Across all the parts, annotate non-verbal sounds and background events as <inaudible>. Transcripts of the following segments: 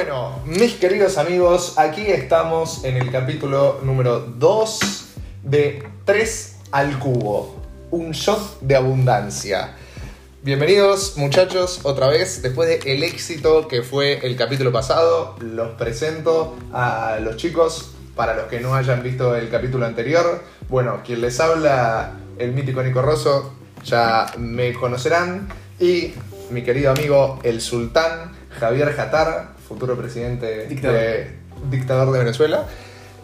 Bueno, mis queridos amigos, aquí estamos en el capítulo número 2 de 3 al cubo, un shot de abundancia. Bienvenidos muchachos otra vez, después del éxito que fue el capítulo pasado, los presento a los chicos para los que no hayan visto el capítulo anterior. Bueno, quien les habla, el mítico Nico Rosso, ya me conocerán. Y mi querido amigo, el sultán Javier Jatar, futuro presidente Dictador. de, dictador de Venezuela.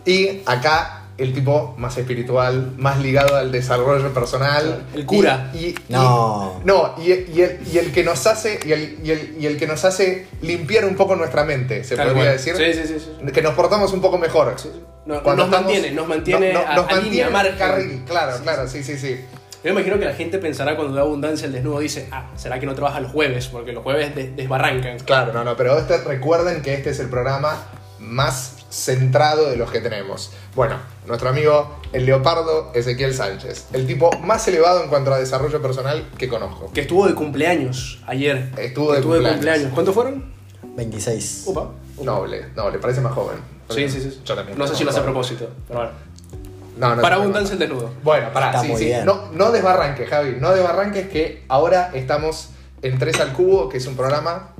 Y acá el tipo más espiritual, más ligado al desarrollo personal. El cura. Y, y- No. y- no, y, y el, y el que nos hace, y el, y el- y el que nos hace limpiar un poco nuestra mente, se Tal podría cual. decir. Sí, sí, sí, sí. Que nos portamos un poco mejor. No, Cuando nos estamos- mantiene, nos mantiene no- no- a, nos a línea, mantiene margen. carril, claro, claro, sí, sí, sí. Yo me imagino que la gente pensará cuando da abundancia el desnudo dice, ah, será que no trabaja los jueves, porque los jueves des- desbarrancan. Claro, no, no, pero este, recuerden que este es el programa más centrado de los que tenemos. Bueno, nuestro amigo el leopardo Ezequiel Sánchez, el tipo más elevado en cuanto a desarrollo personal que conozco. Que estuvo de cumpleaños ayer. Estuvo de cumpleaños. ¿Cuántos fueron? 26. Upa. upa. Noble, noble, parece más joven. Sí, sí, sí. Yo también. No sé si lo hace a propósito, pero bueno. No, no Para abundancia el desnudo. Bueno, pará, Está sí, muy sí. bien. No, no desbarranques, Javi. No desbarranques que ahora estamos en Tres al Cubo, que es un programa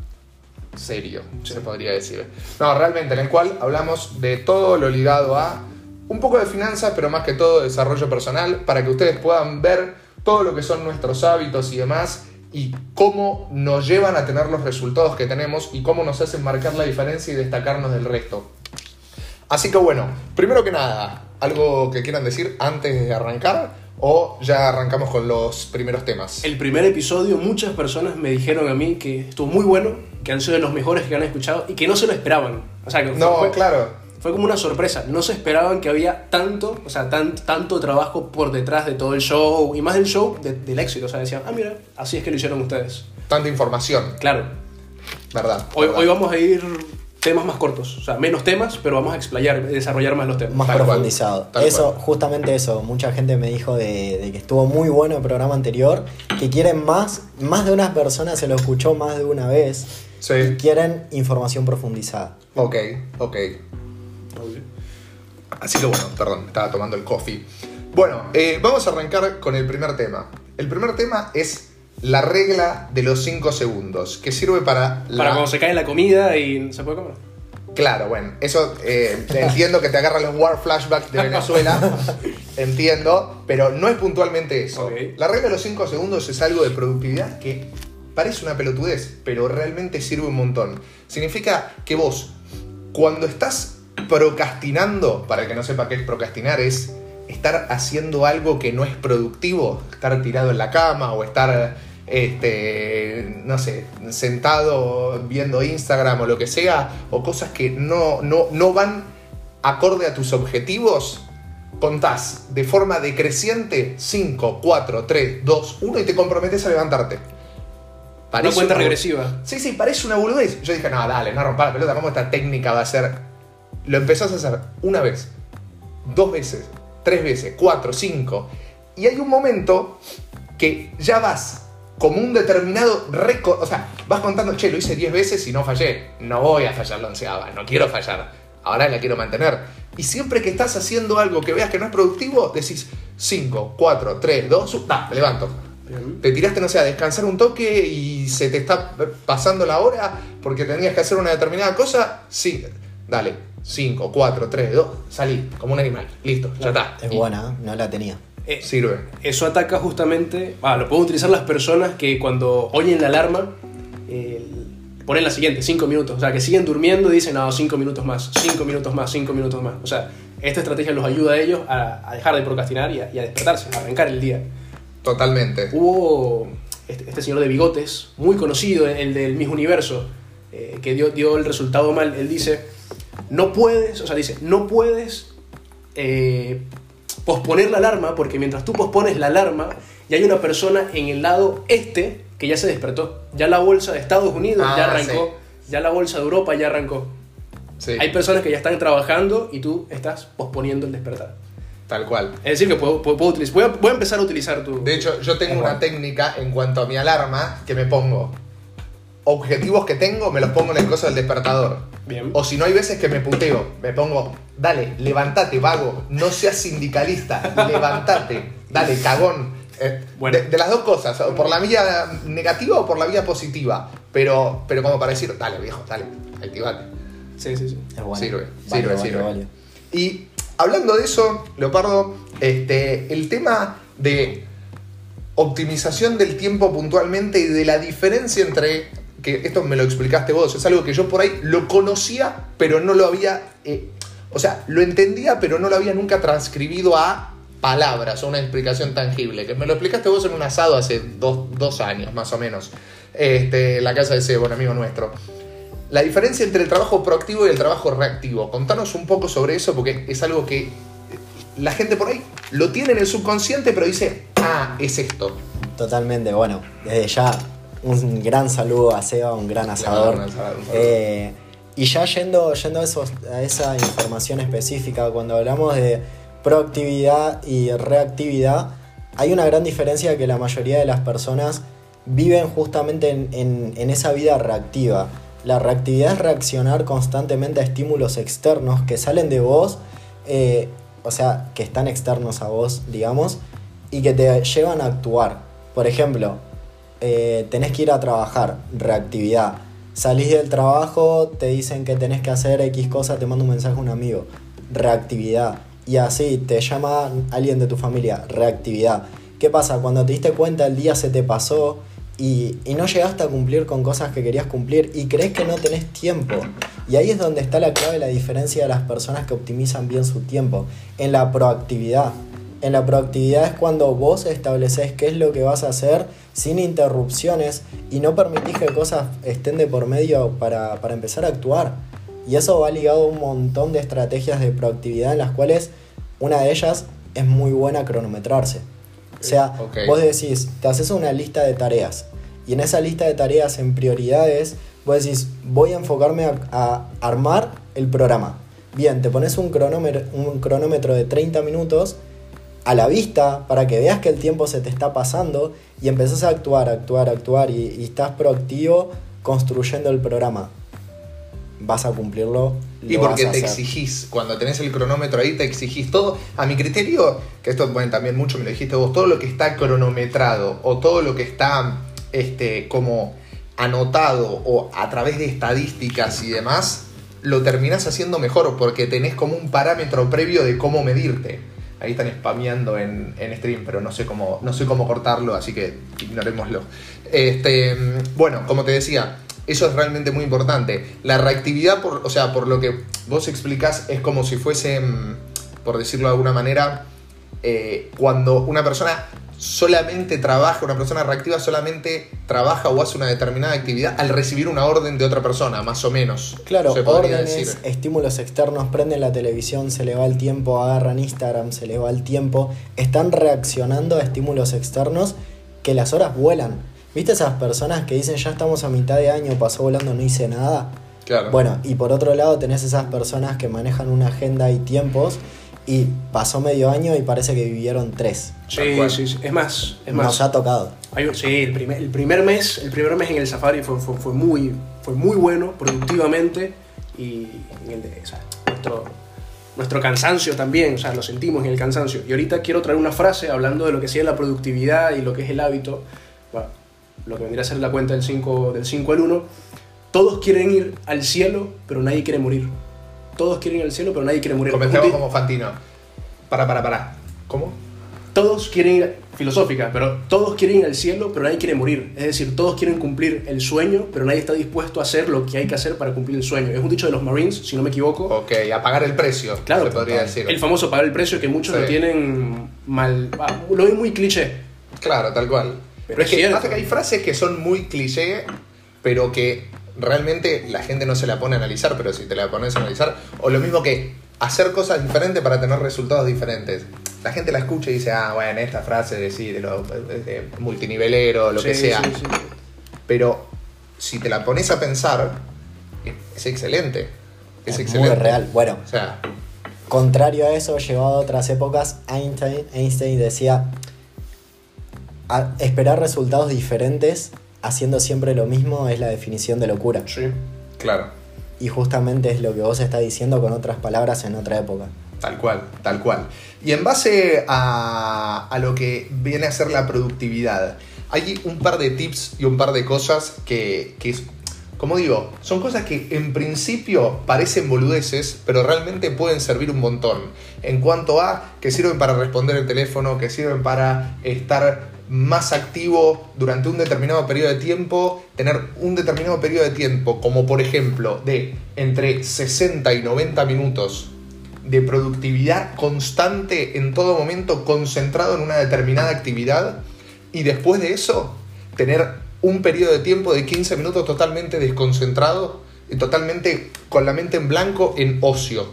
serio, se podría decir. No, realmente, en el cual hablamos de todo lo ligado a un poco de finanzas, pero más que todo desarrollo personal, para que ustedes puedan ver todo lo que son nuestros hábitos y demás, y cómo nos llevan a tener los resultados que tenemos y cómo nos hacen marcar la diferencia y destacarnos del resto. Así que bueno, primero que nada, ¿algo que quieran decir antes de arrancar? ¿O ya arrancamos con los primeros temas? El primer episodio, muchas personas me dijeron a mí que estuvo muy bueno, que han sido de los mejores que han escuchado y que no se lo esperaban. O sea, que fue- No, fue, claro. fue como una sorpresa. No se esperaban que había tanto, o sea, tan, tanto trabajo por detrás de todo el show y más del show de- del éxito. O sea, decían, ah, mira, así es que lo hicieron ustedes. Tanta información, Claro, ¿verdad? hoy, ¿verdad? hoy vamos a ir temas más cortos, o sea, menos temas, pero vamos a explayar, desarrollar más los temas. Más Tal profundizado. eso, cual. justamente eso. Mucha gente me dijo de, de que estuvo muy bueno el programa anterior. Que quieren más. Más de una persona se lo escuchó más de una vez. Y Sí. quieren información profundizada. Ok, ok. Así que bueno, perdón, estaba tomando el coffee. Bueno, eh, vamos a arrancar con el primer tema. El primer tema es la regla de los 5 segundos, que sirve para la... Para cuando se cae la comida y se puede comer. Claro, bueno, eso eh, entiendo que te agarra los war flashbacks de Venezuela, <laughs> entiendo, pero no es puntualmente eso. La regla de los 5 segundos es algo de productividad que parece una pelotudez, pero realmente sirve un montón. Significa que vos, cuando estás procrastinando, para el que no sepa qué es procrastinar, es estar haciendo algo que no es productivo, estar tirado en la cama o estar, este, no sé, sentado viendo Instagram o lo que sea, o cosas que no, no, no van acorde a tus objetivos, contás de forma decreciente 5, 4, 3, 2, 1 y te comprometes a levantarte. Una Parece cuenta una- regresiva. Sí, sí, parece una boludez. Yo dije, no, dale, no rompa la pelota, ¿cómo esta técnica va a ser? Lo empezás a hacer una vez, dos veces, tres veces, cuatro, cinco. Y hay un momento que ya vas como un determinado récord, o sea, vas contando, che, lo hice 10 veces y no fallé. No voy a fallar la onceava, no quiero fallar. Ahora la quiero mantener. Y siempre que estás haciendo algo que veas que no es productivo, decís 5, 4, 3, 2, 1, me levanto. Bien. Te tiraste, no sé, a descansar un toque y se te está pasando la hora porque tenías que hacer una determinada cosa. Sí, dale. 5, 4, 3, 2, salí como un animal. Listo, ya está. Es Y buena, ¿eh? no la tenía. Eh, Sirve. Eso ataca justamente, ah, lo pueden utilizar las personas que cuando oyen la alarma eh, ponen la siguiente, 5 minutos, o sea, que siguen durmiendo y dicen, no, 5 minutos más, 5 minutos más, 5 minutos más. O sea, esta estrategia los ayuda a ellos a, a dejar de procrastinar y a, y a despertarse, a arrancar el día. Totalmente. Hubo este, este señor de bigotes, muy conocido, el del mismo universo, eh, que dio, dio el resultado mal. Él dice, no puedes, o sea, dice, no puedes eh, posponer la alarma porque mientras tú pospones la alarma, ya hay una persona en el lado este que ya se despertó. Ya la bolsa de Estados Unidos ya Ah, arrancó, ya la bolsa de Europa ya arrancó. Sí, Hay personas que ya están trabajando y tú estás posponiendo el despertar. tal cual. Es decir, que puedo, puedo, puedo utilizar, voy, a, voy a empezar a utilizar tu... De hecho, yo tengo una técnica en cuanto a mi alarma que me pongo objetivos que tengo, me los pongo en el coso del despertador. Bien. O si no hay veces que me puteo, me pongo, dale, levántate, vago, no seas sindicalista, <laughs> levántate, dale, cagón. Eh, Bueno. de, de las dos cosas, por la vía negativa o por la vía positiva. Pero, pero como para decir, dale, viejo, dale, activate. Sí, sí, sí. Es bueno. Sirve, sirve, sirve. válido. Y hablando de eso, Leopardo, este, el tema de optimización del tiempo puntualmente y de la diferencia entre, que esto me lo explicaste vos, es algo que yo por ahí lo conocía, pero no lo había, eh, o sea, lo entendía, pero no lo había nunca transcribido a palabras o una explicación tangible, que me lo explicaste vos en un asado hace dos, dos años más o menos, este, en la casa de ese buen amigo nuestro. La diferencia entre el trabajo proactivo y el trabajo reactivo. Contanos un poco sobre eso porque es algo que la gente por ahí lo tiene en el subconsciente, pero dice, ah, es esto. Totalmente, bueno, desde ya un gran saludo a Seba, un gran asador. Eh, y ya yendo, yendo a, esos- a esa información específica, cuando hablamos de proactividad y reactividad, hay una gran diferencia que la mayoría de las personas viven justamente en, en- en esa vida reactiva. La reactividad es reaccionar constantemente a estímulos externos que salen de vos, eh, o sea, que están externos a vos, digamos, y que te llevan a actuar. Por ejemplo, eh, tenés que ir a trabajar, reactividad. Salís del trabajo, te dicen que tenés que hacer X cosa, te manda un mensaje un amigo, reactividad. Y así, te llama alguien de tu familia, reactividad. ¿Qué pasa? Cuando te diste cuenta el día se te pasó y, y no llegaste a cumplir con cosas que querías cumplir y crees que no tenés tiempo. Y ahí es donde está la clave, la diferencia de las personas que optimizan bien su tiempo, en la proactividad. En la proactividad es cuando vos estableces qué es lo que vas a hacer sin interrupciones y no permitís que cosas estén de por medio para, para empezar a actuar. Y eso va ligado a un montón de estrategias de proactividad en las cuales una de ellas es muy buena cronometrarse. O sea, vos decís, te haces una lista de tareas y en esa lista de tareas en prioridades, vos decís, voy a enfocarme a, a armar el programa. Bien, te pones un cronómetro, un cronómetro de 30 minutos a la vista para que veas que el tiempo se te está pasando y empezás a actuar, actuar, actuar y, y estás proactivo construyendo el programa. Vas a cumplirlo. Y porque te hacer. exigís, cuando tenés el cronómetro ahí, te exigís todo. A mi criterio, que esto bueno, también mucho me lo dijiste vos, todo lo que está cronometrado o todo lo que está este, como anotado o a través de estadísticas y demás, lo terminás haciendo mejor porque tenés como un parámetro previo de cómo medirte. Ahí están spameando en, en stream, pero no sé cómo, no sé cómo cortarlo, así que ignorémoslo. Este, bueno, como te decía, eso es realmente muy importante. La reactividad, o sea, por lo que vos explicás, es como si fuese, mm, por decirlo de alguna manera, eh, cuando una persona solamente trabaja, una persona reactiva solamente trabaja o hace una determinada actividad al recibir una orden de otra persona, más o menos. Claro, se podría órdenes, decir. estímulos externos, prenden la televisión, se le va el tiempo, agarran Instagram, se le va el tiempo, están reaccionando a estímulos externos que las horas vuelan. ¿Viste esas personas que dicen ya estamos a mitad de año, pasó volando, no hice nada? Claro. Bueno, y por otro lado tenés esas personas que manejan una agenda y tiempos y pasó medio año y parece que vivieron tres. Sí, sí, sí. Es más, es más. Nos ha tocado. Hay un- sí, el primer, el primer mes, el primer mes en el Safari fue, fue, fue muy, fue muy bueno, productivamente, y en el de, o sea, nuestro, nuestro cansancio también, o sea, lo sentimos en el cansancio. Y ahorita quiero traer una frase hablando de lo que sea la productividad y lo que es el hábito, bueno, lo que vendría a ser la cuenta del 5, del 5 al 1. Todos quieren ir al cielo, pero nadie quiere morir. Todos quieren ir al cielo, pero nadie quiere morir. Comencemos como Fantino. Para, para, para. ¿Cómo? todos quieren ir, filosófica, pero todos quieren ir al cielo, pero nadie quiere morir. Es decir, todos quieren cumplir el sueño, pero nadie está dispuesto a hacer lo que hay que hacer para cumplir el sueño. Es un dicho de los Marines, si no me equivoco. Ok, a pagar el precio. Claro, se podría decir. El famoso pagar el precio que muchos Sí. lo tienen mal. Lo ven muy cliché. Claro, tal cual. Pero Pero es es que pasa que hay frases que son muy cliché, pero que realmente la gente no se la pone a analizar, pero si te la pones a analizar, o lo mismo que hacer cosas diferentes para tener resultados diferentes. La gente la escucha y dice, ah, bueno, esta frase de sí, de lo de multinivelero, lo que sea. sí, sí. Pero si te la pones a pensar, es excelente. Es, Es excelente. muy real. Bueno, O sea, Contrario a eso, llevado a otras épocas, Einstein, Einstein decía, "A- esperar resultados diferentes haciendo siempre lo mismo es la definición de locura. Sí. Claro. Y justamente es lo que vos estás diciendo con otras palabras en otra época. Tal cual, tal cual. Y en base a, a lo que viene a ser la productividad, hay un par de tips y un par de cosas que, que es- como digo, son cosas que en principio parecen boludeces, pero realmente pueden servir un montón. En cuanto a que sirven para responder el teléfono, que sirven para estar más activo durante un determinado periodo de tiempo, tener un determinado periodo de tiempo, como por ejemplo de entre 60 y 90 minutos de productividad constante en todo momento, concentrado en una determinada actividad, y después de eso, tener un periodo de tiempo de 15 minutos totalmente desconcentrado y totalmente con la mente en blanco en ocio.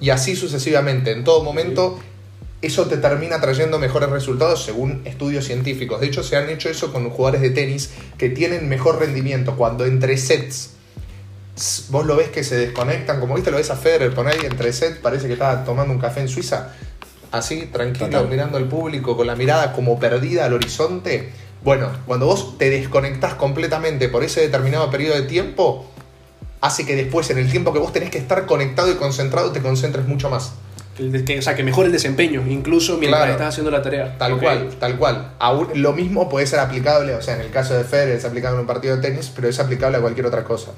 Y así sucesivamente, en todo momento, eso te termina trayendo mejores resultados según estudios científicos. De hecho, se han hecho eso con jugadores de tenis que tienen mejor rendimiento cuando entre sets vos lo ves que se desconectan, como viste lo ves a Federer por ahí entre sets, parece que está tomando un café en Suiza, así tranquilo, Total. mirando al público con la mirada como perdida al horizonte. Bueno, cuando vos te desconectás completamente por ese determinado periodo de tiempo, hace que después, en el tiempo que vos tenés que estar conectado y concentrado, te concentres mucho más. El de- que- o sea, que mejore el desempeño, incluso mientras Claro. estás haciendo la tarea. Tal cual, tal cual. Aún- lo mismo puede ser aplicable, o sea, en el caso de Federer es aplicable en un partido de tenis, pero es aplicable a cualquier otra cosa.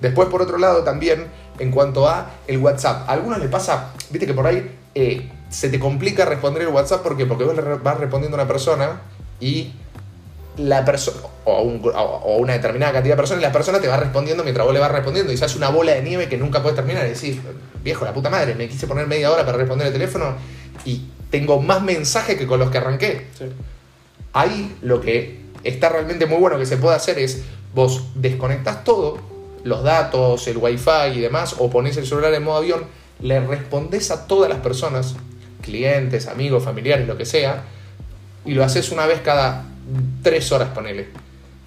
Después, por otro lado, también en cuanto a el WhatsApp. A algunos les pasa, viste que por ahí eh, se te complica responder el WhatsApp ¿por qué? porque vos le vas respondiendo a una persona y la persona, o, un o- una determinada cantidad de personas, y la persona te va respondiendo mientras vos le vas respondiendo y se hace una bola de nieve que nunca puedes terminar. Y decís, viejo, la puta madre, me quise poner media hora para responder el teléfono y tengo más mensajes que con los que arranqué. Sí. Ahí lo que está realmente muy bueno que se puede hacer es vos desconectás todo, los datos, el wifi y demás, o ponés el celular en modo avión, le respondés a todas las personas, clientes, amigos, familiares, lo que sea, y lo haces una vez cada tres horas, ponele.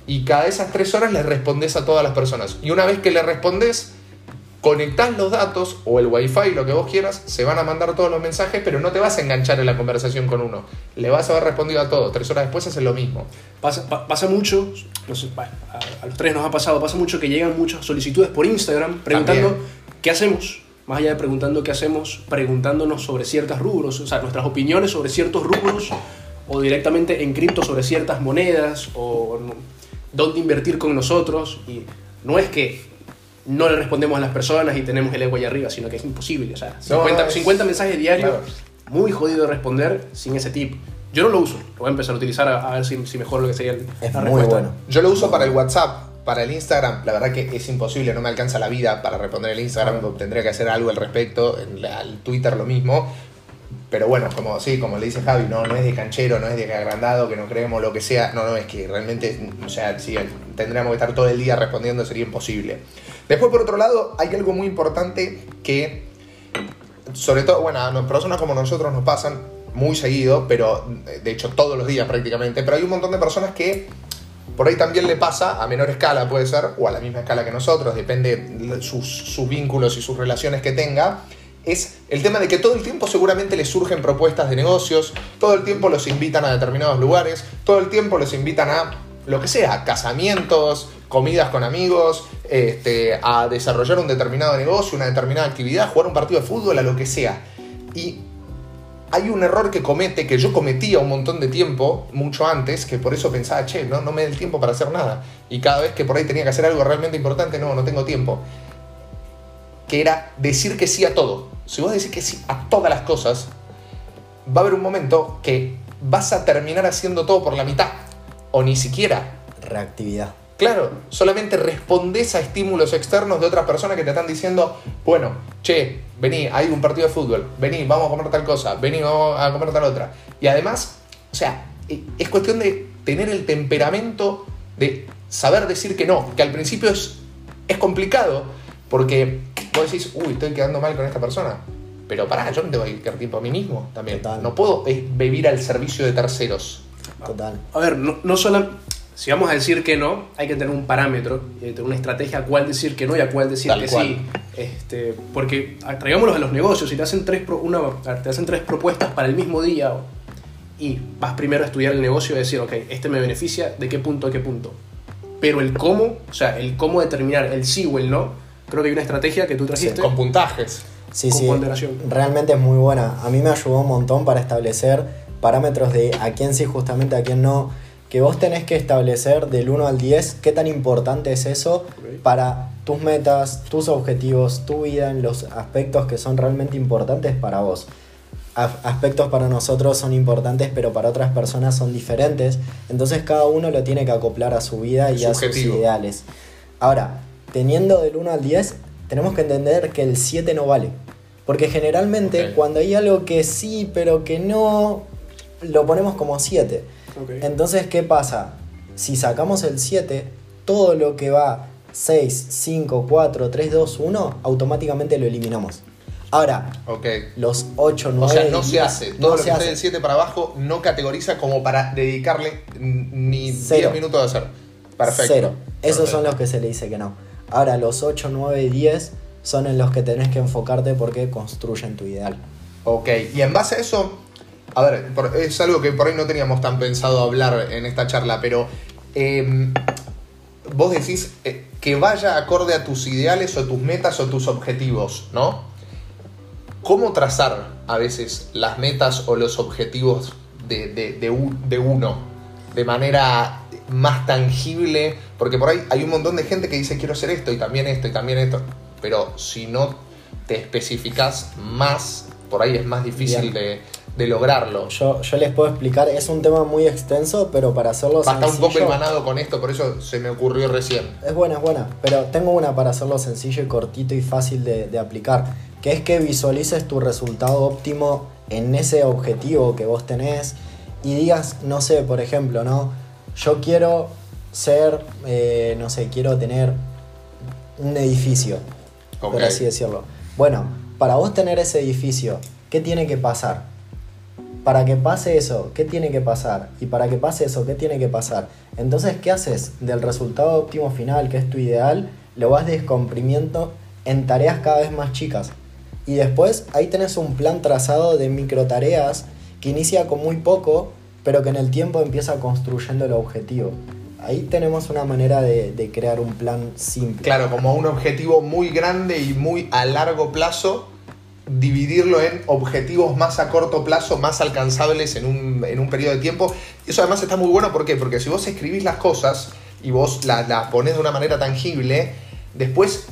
Y cada esas tres horas le respondés a todas las personas. Y una vez que le respondés, conectás los datos o el wifi, lo que vos quieras, se van a mandar todos los mensajes, pero no te vas a enganchar en la conversación con uno. Le vas a haber respondido a todo. Tres horas después haces lo mismo. Pasa, pa- pasa mucho, no sé, a, a los tres nos ha pasado, pasa mucho que llegan muchas solicitudes por Instagram preguntando También. qué hacemos. Más allá de preguntando qué hacemos, preguntándonos sobre ciertos rubros, o sea, nuestras opiniones sobre ciertos rubros, o directamente en cripto sobre ciertas monedas, o dónde invertir con nosotros. Y no es que no le respondemos a las personas y tenemos el ego ahí arriba, sino que es imposible. O sea, 50, es- 50 mensajes diarios, claro. muy jodido de responder sin ese tip. Yo no lo uso, lo voy a empezar a utilizar a, a ver si, si mejor lo que sería el- Es la muy respuesta. bueno. Yo lo uso para el WhatsApp, para el Instagram. La verdad que es imposible, no me alcanza la vida para responder el Instagram. Tendría que hacer algo al respecto. En la- al Twitter lo mismo. Pero bueno, como sí, como le dice Javi, no, no es de canchero, no es de agrandado, que no creemos lo que sea. No, no, es que realmente, o sea, si tendríamos que estar todo el día respondiendo, sería imposible. Después, por otro lado, hay algo muy importante que, sobre todo, bueno, a personas como nosotros nos pasan muy seguido, pero de hecho todos los días prácticamente, pero hay un montón de personas que por ahí también le pasa, a menor escala puede ser, o a la misma escala que nosotros, depende de sus, sus vínculos y sus relaciones que tenga, es el tema de que todo el tiempo seguramente les surgen propuestas de negocios, todo el tiempo los invitan a determinados lugares, todo el tiempo los invitan a lo que sea, casamientos, comidas con amigos, este, a desarrollar un determinado negocio, una determinada actividad, jugar un partido de fútbol, a lo que sea. Y hay un error que comete, que yo cometía un montón de tiempo, mucho antes, que por eso pensaba, che, no, no me da el tiempo para hacer nada. Y cada vez que por ahí tenía que hacer algo realmente importante, no, no tengo tiempo. Que era decir que sí a todo. Si vos decís que sí a todas las cosas, va a haber un momento que vas a terminar haciendo todo por la mitad. O ni siquiera. Reactividad. Claro, solamente respondes a estímulos externos de otras personas que te están diciendo, bueno, che, vení, hay un partido de fútbol, vení, vamos a comer tal cosa, vení, vamos a comer tal otra. Y además, o sea, e- es cuestión de tener el temperamento de saber decir que no, que al principio es, es complicado, porque vos decís, uy, estoy quedando mal con esta persona. Pero pará, yo no tengo que dedicar tiempo a mí mismo también. Total. No puedo eh, vivir al servicio de terceros. Total. A ver, no, no solo. Si vamos a decir que no, hay que tener un parámetro, hay que tener una estrategia a cuál decir que no y a cuál decir Tal que cual. sí. Este, porque traigámoslos a los negocios, si te hacen tres, pro- una, te hacen tres propuestas para el mismo día y vas primero a estudiar el negocio y decir, ok, este me beneficia, ¿de qué punto a qué punto? pero el cómo, o sea, el cómo determinar el sí o el no, creo que hay una estrategia que tú trajiste. Con puntajes. Sí, Con sí, ponderación. realmente es muy buena. A mí me ayudó un montón para establecer parámetros de a quién sí, justamente a quién no. Que vos tenés que establecer del 1 al 10 qué tan importante es eso para tus metas, tus objetivos, tu vida, en los aspectos que son realmente importantes para vos. Aspectos para nosotros son importantes, pero para otras personas son diferentes. Entonces cada uno lo tiene que acoplar a su vida y a sus ideales. Ahora, teniendo del 1 al 10, tenemos que entender que el 7 no vale. Porque generalmente Ok. cuando hay algo que sí, pero que no, lo ponemos como 7. Ok. Entonces, ¿qué pasa? Si sacamos el 7, todo lo que va 6, 5, 4, 3, 2, 1, automáticamente lo eliminamos. Ahora, Ok. los 8, 9, O sea, no se hace. Todo no lo que esté hace. del 7 para abajo no categoriza como para dedicarle ni Cero. 10 minutos de hacer. Perfecto. Cero. Esos Perfecto. son los que se le dice que no. Ahora, los 8, 9 y 10 son en los que tenés que enfocarte porque construyen tu ideal. Ok, y en base a eso, a ver, es algo que por ahí no teníamos tan pensado hablar en esta charla, pero eh, vos decís eh, que vaya acorde a tus ideales o tus metas o tus objetivos, ¿no? ¿Cómo trazar a veces las metas o los objetivos de, de uno de manera más tangible? Porque por ahí hay un montón de gente que dice quiero hacer esto y también esto y también esto, pero si no te especificas más, por ahí es más difícil de, de lograrlo. Yo, yo les puedo explicar, es un tema muy extenso, pero para hacerlo Va a estar un poco sencillo- hermanado con esto, por eso se me ocurrió recién. Es buena, es buena, pero tengo una para hacerlo sencillo y cortito y fácil de, de aplicar, que es que visualices tu resultado óptimo en ese objetivo que vos tenés y digas, no sé, por ejemplo, ¿no? Yo quiero ser, eh, no sé, quiero tener un edificio, por así decirlo. Bueno, para vos tener ese edificio, ¿qué tiene que pasar? Para que pase eso, ¿qué tiene que pasar? Y para que pase eso, ¿qué tiene que pasar? Entonces, ¿qué haces? Del resultado óptimo final, que es tu ideal, lo vas descomprimiendo en tareas cada vez más chicas. Y después ahí tenés un plan trazado de micro tareas que inicia con muy poco, pero que en el tiempo empieza construyendo el objetivo. Ahí tenemos una manera de, crear un plan simple. Claro, como un objetivo muy grande y muy a largo plazo, dividirlo en objetivos más a corto plazo, más alcanzables en un, en un periodo de tiempo. Eso además está muy bueno, ¿por qué? Porque si vos escribís las cosas y vos las las ponés de una manera tangible, después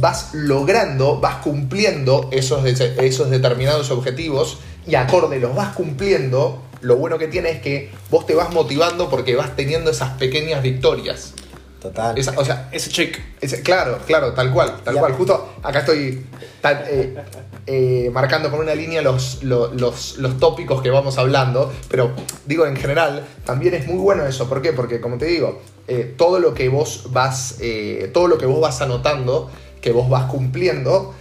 vas logrando, vas cumpliendo esos, esos determinados objetivos y acorde los vas cumpliendo, lo bueno que tiene es que vos te vas motivando porque vas teniendo esas pequeñas victorias. Total. Esa- o sea, Ese check. ese- claro, claro, tal cual, tal Ya. cual. Justo acá estoy eh, eh, marcando con una línea los, lo- los, los tópicos que vamos hablando, pero digo en general, también es muy bueno eso. ¿Por qué? Porque como te digo, eh, todo lo que vos vas, eh, todo lo que vos vas anotando, que vos vas cumpliendo,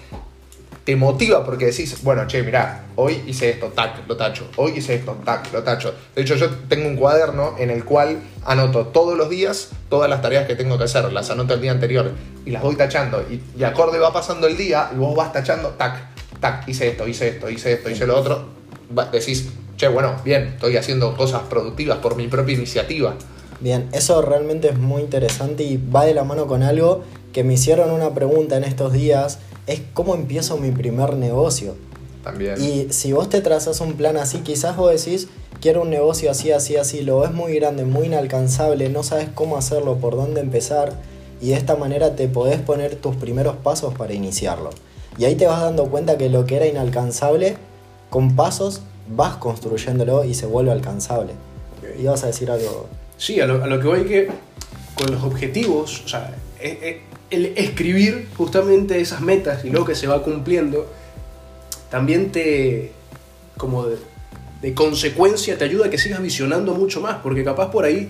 te motiva porque decís, bueno, che, mirá, hoy hice esto, tac, lo tacho, hoy hice esto, tac, lo tacho. De hecho, yo tengo un cuaderno en el cual anoto todos los días todas las tareas que tengo que hacer, las anoto el día anterior y las voy tachando. Y, y acorde va pasando el día y vos vas tachando, tac, tac, hice esto, hice esto, hice esto, hice lo otro. Decís, che, bueno, bien, estoy haciendo cosas productivas por mi propia iniciativa. Bien, eso realmente es muy interesante y va de la mano con algo que me hicieron una pregunta en estos días, es cómo empiezo mi primer negocio. También. Y si vos te trazas un plan así, quizás vos decís, quiero un negocio así, así, así, lo ves muy grande, muy inalcanzable, no sabes cómo hacerlo, por dónde empezar, y de esta manera te podés poner tus primeros pasos para iniciarlo. Y ahí te vas dando cuenta que lo que era inalcanzable, con pasos vas construyéndolo y se vuelve alcanzable. Y vas a decir algo. Sí, a lo, a lo que voy que con los objetivos, o sea, e- e- el escribir justamente esas metas y luego que se va cumpliendo, también te, como de, consecuencia, te ayuda a que sigas visionando mucho más, porque capaz por ahí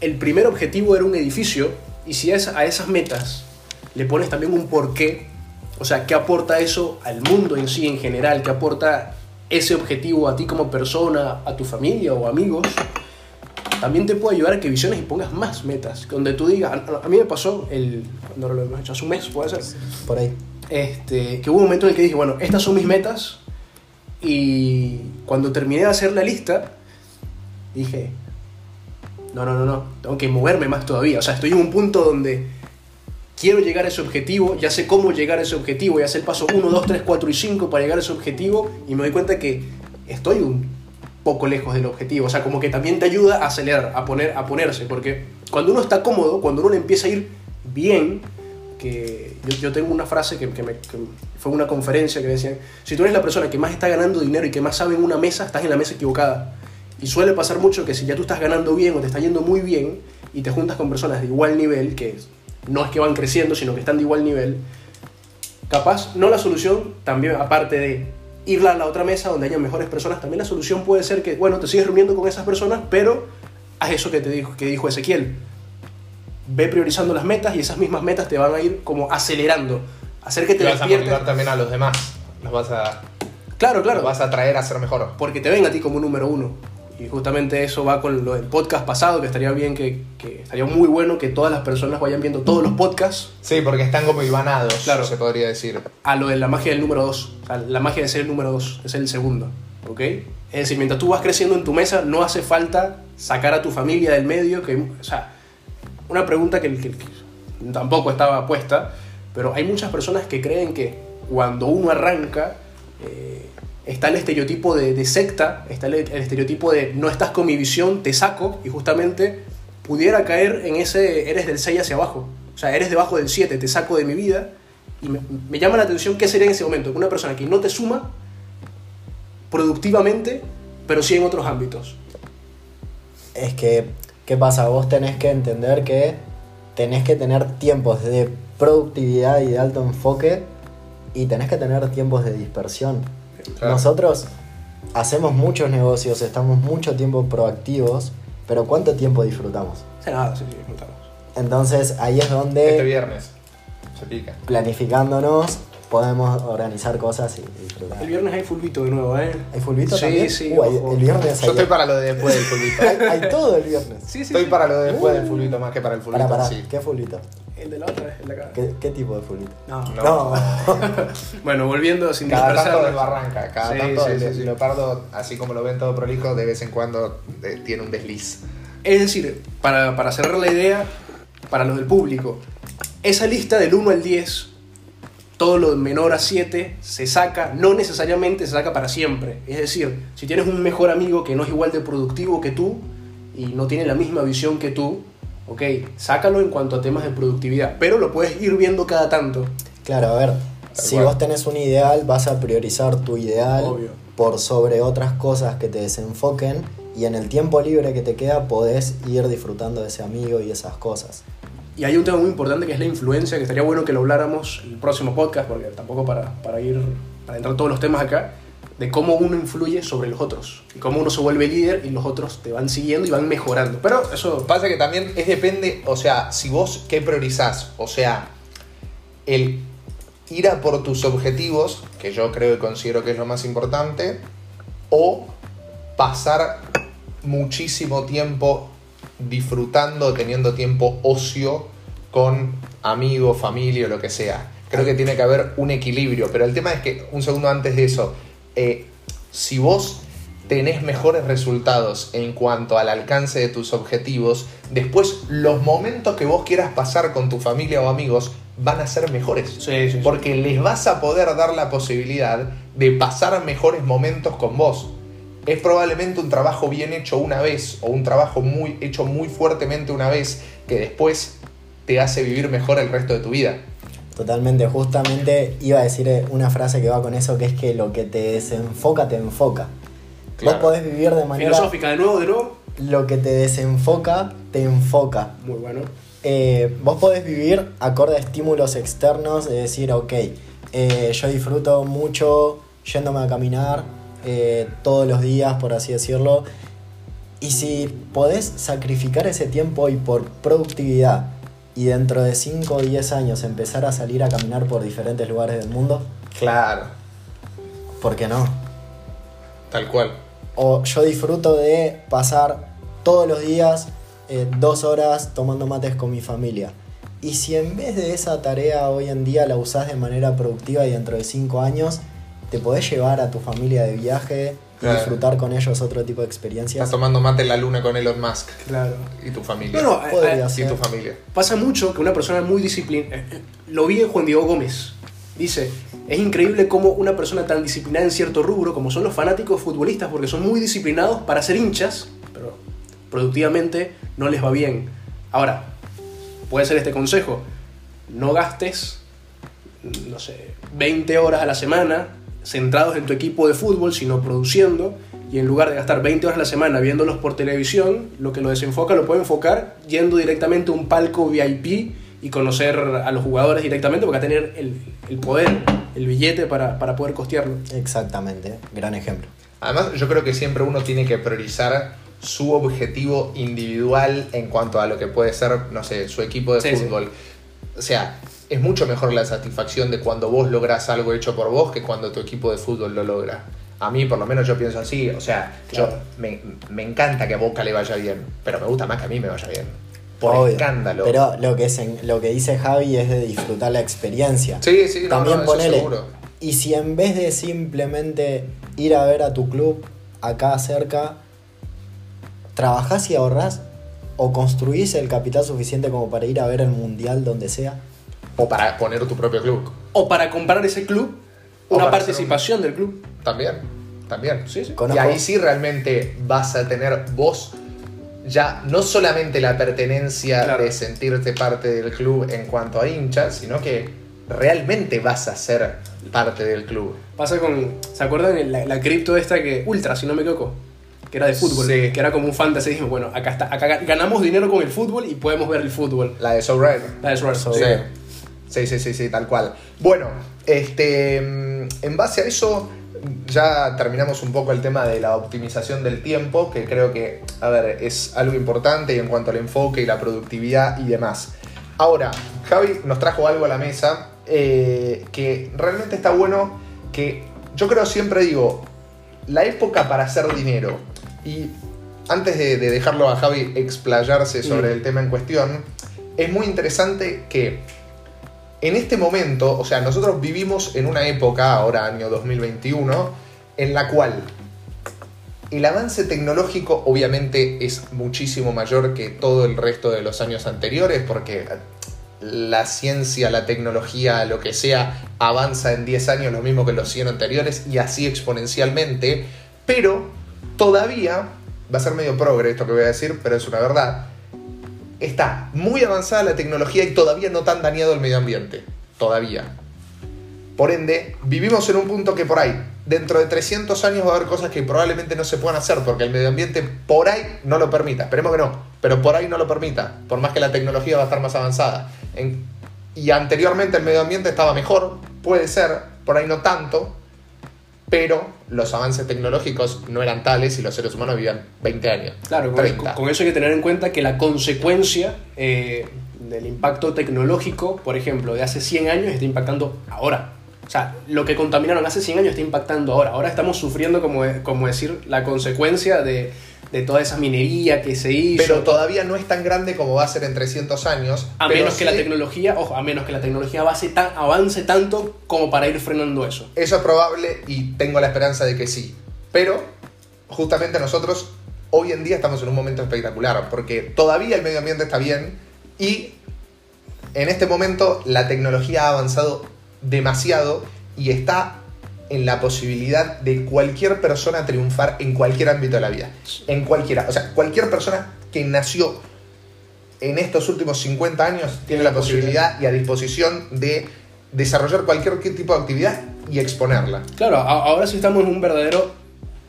el primer objetivo era un edificio y si a esas metas le pones también un porqué, o sea, qué aporta eso al mundo en sí en general, qué aporta ese objetivo a ti como persona, a tu familia o amigos, también te puede ayudar a que visiones y pongas más metas. Donde tú digas, a, a mí me pasó, el, cuando lo hemos hecho hace un mes, puede ser, Por ahí. este, que hubo un momento en el que dije, bueno, estas son mis metas. Y cuando terminé de hacer la lista, dije, No, no, no, no. Tengo que moverme más todavía. O sea, estoy en un punto donde quiero llegar a ese objetivo, ya sé cómo llegar a ese objetivo, ya sé el paso 1, 2, 3, 4 y 5 para llegar a ese objetivo y me doy cuenta que estoy un poco lejos del objetivo. O sea, como que también te ayuda a acelerar, a, poner, a ponerse. Porque cuando uno está cómodo, cuando uno empieza a ir bien, que yo, tengo una frase que, que me- que fue una conferencia que decían, si tú eres la persona que más está ganando dinero y que más sabe en una mesa, estás en la mesa equivocada. Y suele pasar mucho que si ya tú estás ganando bien o te está yendo muy bien y te juntas con personas de igual nivel, que no es que van creciendo, sino que están de igual nivel, capaz, no la solución, también aparte de ir a la otra mesa donde haya mejores personas, también la solución puede ser que, bueno, te sigues reuniendo con esas personas, pero haz eso que te dijo, que dijo Ezequiel. Ve priorizando las metas y esas mismas metas te van a ir como acelerando. Hacer que te vas a despiertes. motivar también a los demás. Los vas a, Claro, claro. los vas a traer a ser mejor. Porque te ven a ti como número uno. Y justamente eso va con lo del podcast pasado, que estaría bien que, que estaría muy bueno que todas las personas vayan viendo todos los podcasts Sí, porque están como ibanados, Claro. se podría decir. a lo de la magia del número 2. O sea, la magia de ser el número 2, es el segundo. ¿Ok? Es decir, mientras tú vas creciendo en tu mesa, no hace falta sacar a tu familia del medio. Que, o sea, una pregunta que, que- que tampoco estaba puesta, pero hay muchas personas que creen que cuando uno arranca, eh, está el estereotipo de, secta, está el, estereotipo de no estás con mi visión, te saco, y justamente pudiera caer en ese eres del 6 hacia abajo. O sea, eres debajo del 7, te saco de mi vida. Y me, me llama la atención qué sería en ese momento. Una persona que no te suma productivamente, pero sí en otros ámbitos. Es que, ¿qué pasa? Vos tenés que entender que tenés que tener tiempos de productividad y de alto enfoque y tenés que tener tiempos de dispersión. Claro. Nosotros hacemos muchos negocios, estamos mucho tiempo proactivos, pero ¿cuánto tiempo disfrutamos? Sea, nada, sí, sí, contamos. Entonces ahí es Este donde viernes. Se pica. planificándonos podemos organizar cosas y disfrutar. El viernes hay fulbito de nuevo, ¿eh? ¿Hay fulbito Sí, también? sí, Uh, hay- el viernes hay, Yo estoy para lo de después del fulbito. <laughs> hay, hay todo el viernes. Sí, sí, Estoy sí. para lo de después Uh. del fulbito más que para el fulbito. Para, para, sí. ¿qué fulbito? El de la otra, el de acá. ¿Qué, qué tipo de fulbito? No. No. <laughs> Bueno, volviendo sin Cada tanto dispersarnos. de barranca, cada Sí, tanto sí, el sí. leopardo, así como lo ven todo prolijo, de vez en cuando eh, tiene un desliz. Es decir, para, para cerrar la idea, para los del público, esa lista del 1 al 10, todo lo menor a 7 se saca, no necesariamente se saca para siempre. Es decir, si tienes un mejor amigo que no es igual de productivo que tú y no tiene la misma visión que tú, ok, sácalo en cuanto a temas de productividad, pero lo puedes ir viendo cada tanto. Claro, a ver, si cual. vos tenés un ideal, vas a priorizar tu ideal Obvio. por sobre otras cosas que te desenfoquen y en el tiempo libre que te queda podés ir disfrutando de ese amigo y esas cosas. Y hay un tema muy importante que es la influencia, que estaría bueno que lo habláramos en el próximo podcast, porque tampoco para, para ir, para entrar todos los temas acá, de cómo uno influye sobre los otros. Y cómo uno se vuelve líder y los otros te van siguiendo y van mejorando. Pero eso... Pasa que también es depende, o sea, si vos qué priorizás, o sea, el ir a por tus objetivos, que yo creo y considero que es lo más importante, o pasar muchísimo tiempo disfrutando, teniendo tiempo ocio con amigos, familia o lo que sea. Creo que tiene que haber un equilibrio, pero el tema es que, un segundo antes de eso, eh, si vos tenés mejores resultados en cuanto al alcance de tus objetivos, después los momentos que vos quieras pasar con tu familia o amigos van a ser mejores. Sí, sí, sí. Porque les vas a poder dar la posibilidad de pasar mejores momentos con vos. Es probablemente un trabajo bien hecho una vez o un trabajo muy hecho muy fuertemente una vez que después te hace vivir mejor el resto de tu vida. Totalmente, justamente iba a decir eh, una frase que va con eso, que es que lo que te desenfoca, te enfoca. Claro. Vos podés vivir de manera... Filosófica, de nuevo, de nuevo. Lo que te desenfoca, te enfoca. Muy bueno. Eh, vos podés vivir acorde a estímulos externos, de decir, ok, eh, yo disfruto mucho yéndome a caminar eh, todos los días, por así decirlo. Y si podés sacrificar ese tiempo y por productividad y dentro de 5 o 10 años empezar a salir a caminar por diferentes lugares del mundo, Claro, ¿por qué no? tal cual. O yo disfruto de pasar todos los días eh, dos horas tomando mates con mi familia. Y si en vez de esa tarea hoy en día la usás de manera productiva y dentro de cinco años, te podés llevar a tu familia de viaje y disfrutar con ellos otro tipo de experiencias. Estás tomando mate en la luna con Elon Musk Claro. y tu familia. No, no, Podría eh, ser. y tu familia. pasa mucho que una persona muy disciplinada. Lo vi en Juan Diego Gómez. Dice: Es increíble cómo una persona tan disciplinada en cierto rubro, como son los fanáticos futbolistas, porque son muy disciplinados para ser hinchas, pero productivamente no les va bien. Ahora, puede ser este consejo: no gastes, no sé, 20 horas a la semana centrados en tu equipo de fútbol, sino produciendo. Y en lugar de gastar 20 horas a la semana viéndolos por televisión, lo que lo desenfoca lo puede enfocar yendo directamente a un palco VIP y conocer a los jugadores directamente, porque va a tener el, el poder, el billete para, para poder costearlo. Exactamente, gran ejemplo. Además, yo creo que siempre uno tiene que priorizar su objetivo individual en cuanto a lo que puede ser, no sé, su equipo de Sí, sí. fútbol. O sea, es mucho mejor la satisfacción de cuando vos lográs algo hecho por vos que cuando tu equipo de fútbol lo logra. A mí, por lo menos, yo pienso así. O sea, Claro. yo me, me encanta que a Boca le vaya bien, pero me gusta más que a mí me vaya bien. Por Obvio. escándalo. Pero lo que, se- lo que dice Javi es de disfrutar la experiencia. sí, sí, no, También no, ponele. seguro. Y si en vez de simplemente ir a ver a tu club acá cerca, trabajás y ahorrás o construís el capital suficiente como para ir a ver el mundial donde sea. O para poner tu propio club. O para comprar ese club, O una participación del club. También, también. Sí, sí. Conozco- Y ahí sí realmente vas a tener vos ya no solamente la pertenencia Claro. de sentirte parte del club en cuanto a hinchas, sino que realmente vas a ser parte del club. Pasa con. ¿Se acuerdan la, la cripto esta que. Ultra, si no me equivoco? Que era de fútbol. Sí. Que era como un fantasy. Dijimos, bueno, acá está. Acá ganamos dinero con el fútbol y podemos ver el fútbol. La de So Red. La de. So Sí. Red. Sí, sí, sí, sí, tal cual. Bueno, este, mm, en base a eso ya terminamos un poco el tema de la optimización del tiempo, que creo que, a ver, es algo importante en cuanto al enfoque y la productividad y demás. Ahora, Javi nos trajo algo a la mesa eh, que realmente está bueno, que yo creo siempre digo, la época para hacer dinero, y antes de, de dejarlo a Javi explayarse sobre Mm. el tema en cuestión, es muy interesante que en este momento, o sea, nosotros vivimos en una época, ahora año 2021, en la cual el avance tecnológico obviamente es muchísimo mayor que todo el resto de los años anteriores, porque la ciencia, la tecnología, lo que sea, avanza en 10 años lo mismo que los 100 anteriores y así exponencialmente, pero todavía, va a ser medio progre esto que voy a decir, pero es una verdad, está muy avanzada la tecnología y todavía no tan dañado el medio ambiente. Todavía. Por ende, vivimos en un punto que por ahí, dentro de 300 años va a haber cosas que probablemente no se puedan hacer porque el medio ambiente por ahí no lo permita. Esperemos que no, pero por ahí no lo permita, por más que la tecnología va a estar más avanzada. Y anteriormente el medio ambiente estaba mejor, puede ser, por ahí no tanto, pero los avances tecnológicos no eran tales y los seres humanos vivían 20 años. Claro, con, 30. con eso hay que tener en cuenta que la consecuencia eh, del impacto tecnológico, por ejemplo, de hace 100 años está impactando ahora. O sea, lo que contaminaron hace 100 años está impactando ahora. Ahora estamos sufriendo, como, como decir, la consecuencia de, de toda esa minería que se hizo. Pero todavía no es tan grande como va a ser en 300 años. a pero menos que la tecnología, ojo, a menos que la tecnología avance, tan- avance tanto como para ir frenando eso. Eso es probable y tengo la esperanza de que sí. Pero justamente nosotros hoy en día estamos en un momento espectacular porque todavía el medio ambiente está bien y en este momento la tecnología ha avanzado demasiado y está en la posibilidad de cualquier persona triunfar en cualquier ámbito de la vida. En cualquiera. O sea, cualquier persona que nació en estos últimos 50 años tiene la posibilidad y a disposición de desarrollar cualquier tipo de actividad y exponerla. Claro, ahora sí estamos en un verdadero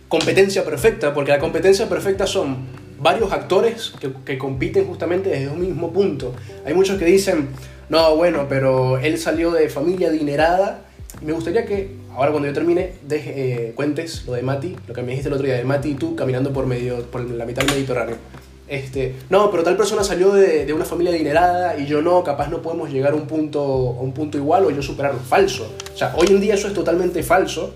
competencia perfecta, porque la competencia perfecta son varios actores que, que compiten justamente desde un mismo punto. Hay muchos que dicen, no, bueno, pero él salió de familia adinerada. Y me gustaría que, ahora cuando yo termine, deje- eh, cuentes lo de Mati, lo que me dijiste el otro día, de Mati y tú caminando por, medio, por la mitad del Mediterráneo. Este, no, pero tal persona salió de, una familia adinerada y yo no, capaz no podemos llegar a un punto, a un punto igual o yo superarlo. Falso. O sea, hoy en día eso es totalmente falso,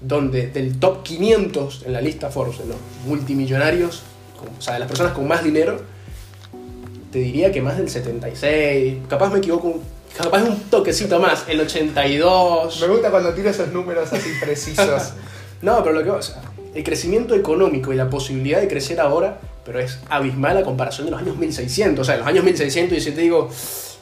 donde del top 500 en la lista Forbes, los multimillonarios, o sea, de las personas con más dinero, te diría que más del 76, capaz me equivoco, capaz un toquecito más, el 82. Me gusta cuando tiro esos números así precisos. <laughs> No, pero lo que sea, el crecimiento económico y la posibilidad de crecer ahora, pero es abismal a comparación de los años 1600. O sea, en los años 1600, y si te digo,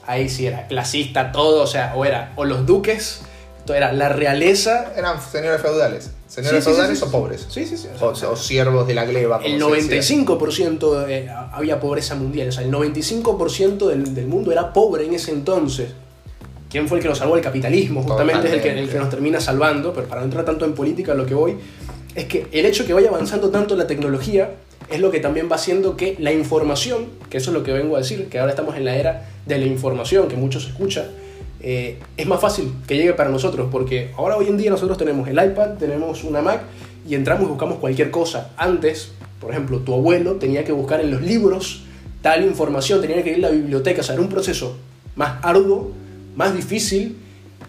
ahí sí era clasista todo, o sea, o era, o los duques, esto era la realeza. Eran señores feudales. Señores Sí, sí, sí, feudales sí, o pobres. Sí, sí, sí. O, o siervos de la gleba. como El se decía. 95% eh, había pobreza mundial, o sea, el 95% del, del mundo era pobre en ese entonces. ¿Quién fue el que nos salvó el capitalismo? Justamente es el que, el que nos termina salvando, pero para no entrar tanto en política, lo que voy es que el hecho que vaya avanzando tanto la tecnología es lo que también va haciendo que la información, que eso es lo que vengo a decir, que ahora estamos en la era de la información, que mucho se escucha, eh, es más fácil que llegue para nosotros, porque ahora hoy en día nosotros tenemos el iPad, tenemos una Mac y entramos y buscamos cualquier cosa. Antes, por ejemplo, tu abuelo tenía que buscar en los libros tal información, tenía que ir a la biblioteca, o sea, era un proceso más arduo, más difícil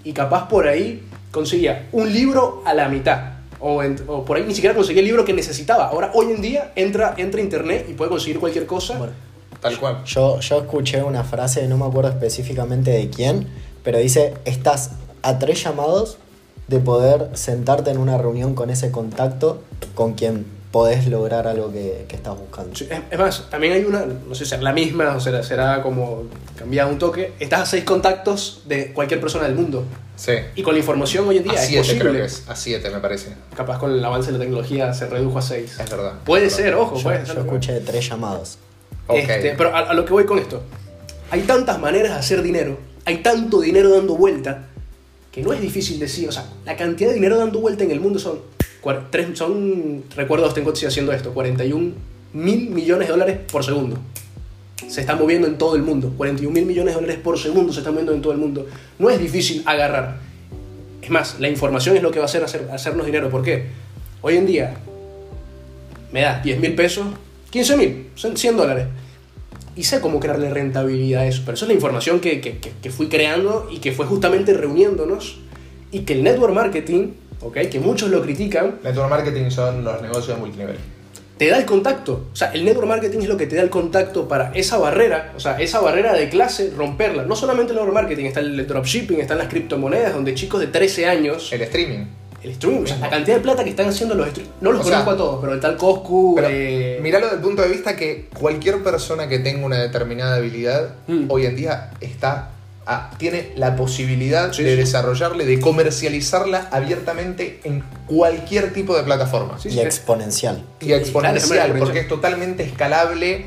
y capaz por ahí conseguía un libro a la mitad. O, en- o por ahí ni siquiera conseguía el libro que necesitaba. Ahora, hoy en día, entra, entra a internet y puede conseguir cualquier cosa. Bueno, Tal cual. Yo, yo escuché una frase, no me acuerdo específicamente de quién, pero dice, estás a tres llamados de poder sentarte en una reunión con ese contacto con quien podés lograr algo que, que estás buscando. Sí, Es, es más, también hay una, no sé si será la misma o será, será como cambiado un toque. Estás a seis contactos de cualquier persona del mundo. Sí. Y con la información hoy en día A es 7 posible. creo que es. A 7 me parece. Capaz con el avance de la tecnología se redujo a seis. Es verdad. Puede Es verdad. ser, ojo, Yo, puede yo ser. escuché tres llamados. Ok. Este, pero a, a lo que voy con esto. Hay tantas maneras de hacer dinero, hay tanto dinero dando vuelta, que no es difícil decir, o sea, la cantidad de dinero dando vuelta en el mundo son, cuar- tres, son recuerdos, tengo estoy haciendo esto, 41 mil millones de dólares por segundo. Se está moviendo en todo el mundo. 41 mil millones de dólares por segundo se están moviendo en todo el mundo. No es difícil agarrar. Es más, la información es lo que va a hacer, hacer hacernos dinero. ¿Por qué? Hoy en día me da 10 mil pesos, 15 mil, son 100 dólares. Y sé cómo crearle rentabilidad a eso. Pero eso es la información que- que- que fui creando y que fue justamente reuniéndonos. Y que el network marketing, ¿ok? que muchos lo critican, Network marketing son los negocios multinivel. te da el contacto. O sea, el network marketing es lo que te da el contacto para esa barrera, o sea, esa barrera de clase, romperla. No solamente el network marketing, está el dropshipping, están las criptomonedas, donde chicos de 13 años, El streaming. el stream, o sea, la cantidad de plata que están haciendo los stream, no los O sea, conozco a todos, pero el tal Coscu, Pero eh, miralo desde el punto de vista que cualquier persona que tenga una determinada habilidad Mm. hoy en día está ah, tiene la posibilidad Sí, de sí. desarrollarla, de comercializarla abiertamente en cualquier tipo de plataforma. Sí, y sí. exponencial. Y exponencial, Claro, porque es totalmente escalable,